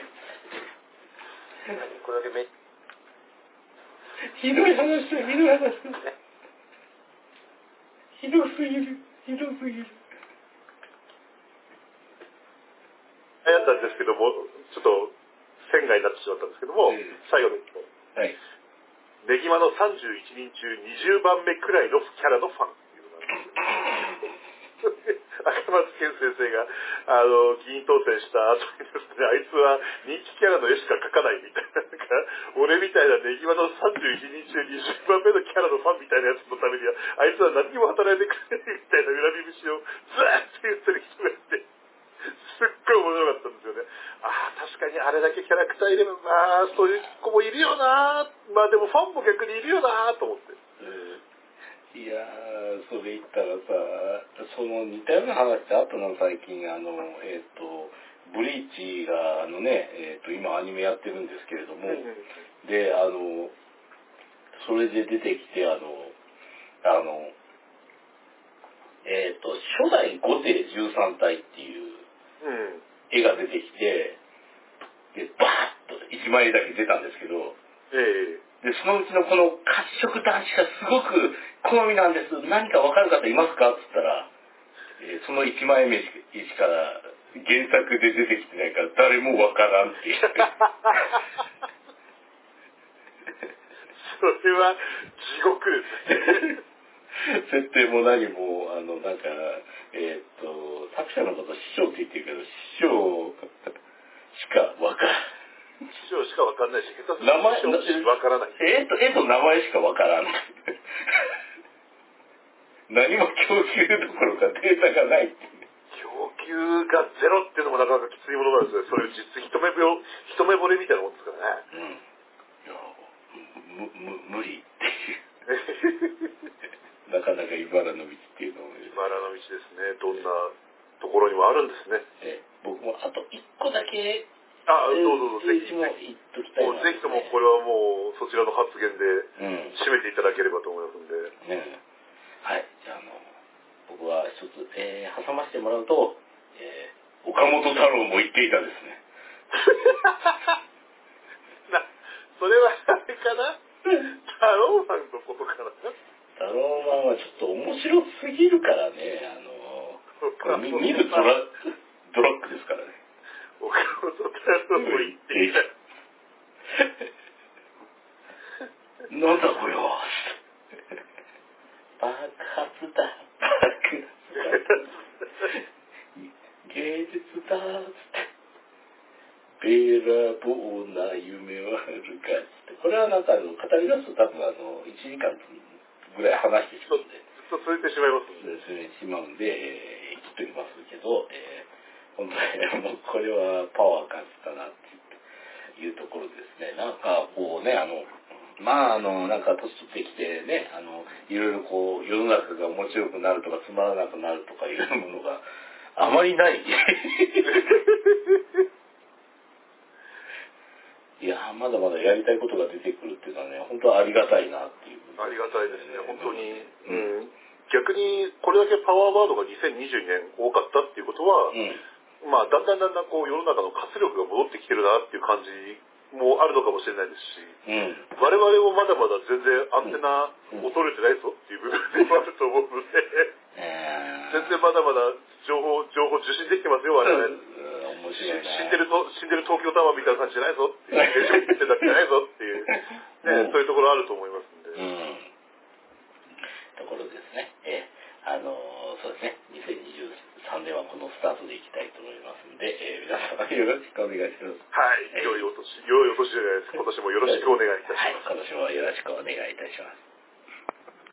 これだけめひどい話だ、ひどい話だ。ひどすぎる、ひどすぎる。流行ったんですけども、ちょっと線外になってしまったんですけども、うん最後の一個。はい。ネギマの31人中20番目くらいのキャラのファンっていうのがあるんですよ。赤松健先生が、あの、議員当選した後にですね、あいつは人気キャラの絵しか描かないみたいな、なんか、俺みたいなネギマの31人中20番目のキャラのファンみたいなやつのためには、あいつは何にも働いてくれないみたいな恨み節をずーっと言ってる人がいて、すっごい面白かったんですよね。ああ、確かにあれだけキャラクターいれば、まあ、そういう子もいるよなまあでもファンも逆にいるよなと思って。いやー、それ言ったらさ、その似たような話ってあったの？最近、あの、えっ、と、ブリーチが、あのね、えっ、と、今アニメやってるんですけれども、で、あの、それで出てきて、あの、あの、えっ、と、初代五帝13体っていううん。絵が出てきて、で、バーッと1枚絵だけ出たんですけど、ええで、そのうちのこの褐色男子がすごく好みなんです。何かわかる方いますか？って言ったら、えーその1枚目しから原作で出てきてないから誰もわからんっていう。それは地獄ですね。設定も何も、あの、なんか、えーっと、作者のこと師匠って言ってるけど、師匠しかわからん。師匠しかわかんないし、下手する名前と師匠しかわからない。絵と、絵と名前しかわからん。何も供給どころかデータがない。供給がゼロっていうのもなかなかきついものなんですね。それ実一目ぼ一目惚れみたいなもんですからね。うん。いや、む、む、無理っていう。なかなか茨の道っていうのを、茨の道ですね。どんなところにもあるんですね。え僕もあと一個だけ、あ、どうぜひ。もぜ言っときたいひもうぜひともこれはもうそちらの発言でうん。締めていただければと思いますんで。ねはい。じゃあ、あの、僕は一つ、えー挟ませてもらうと、えー岡本太郎も言っていたですね。な、それはあれかな？太郎マンのことかな？太郎マンはちょっと面白すぎるからね、あの、見るドラドラッグですからね。岡本太郎も言っていた。なんだこれは。爆発だ、爆発だ。芸術だ、つって。べらぼうな夢はあるか、つって。これはなんかあの、語り出すと多分あの、1時間ぐらい話してしまうんで。ずっと続いてしまいますんで。進めてしまうんで、えー、切っておきますけど、えー、本当にもうこれはパワー感じたなっていうところですね。なんかこうね、あの、まああの、なんか年取ってきてね、あの、いろいろこう、世の中が面白くなるとかつまらなくなるとかいうものがあまりない。いや、まだまだやりたいことが出てくるっていうのはね、本当はありがたいなっていう。ありがたいですね、本当に。うん。逆に、これだけパワーワードが2022年多かったっていうことは、うん。まあ、だんだんだんだんこう、世の中の活力が戻ってきてるなっていう感じもあるのかもしれないですし、うん。我々もまだまだ全然アンテナ衰えてないぞっていう部分でもあると思うので、えー全然まだまだ情報、情報受信できてますよ、我々。うん。死んでると、死んでる東京タワーみたいな感じじゃないぞっていう、じゃないぞっていう、ね、うんそういうところあると思いますんで。うん。ところですね。えーあのーそうですね。2023年はこのスタートでいきたいと思いますんで、えー皆様よろしくお願いします。はい、良いお年、良いお年じゃないです。今年もよろしくお願いいたします。はい、今年もよろしくお願いいたします。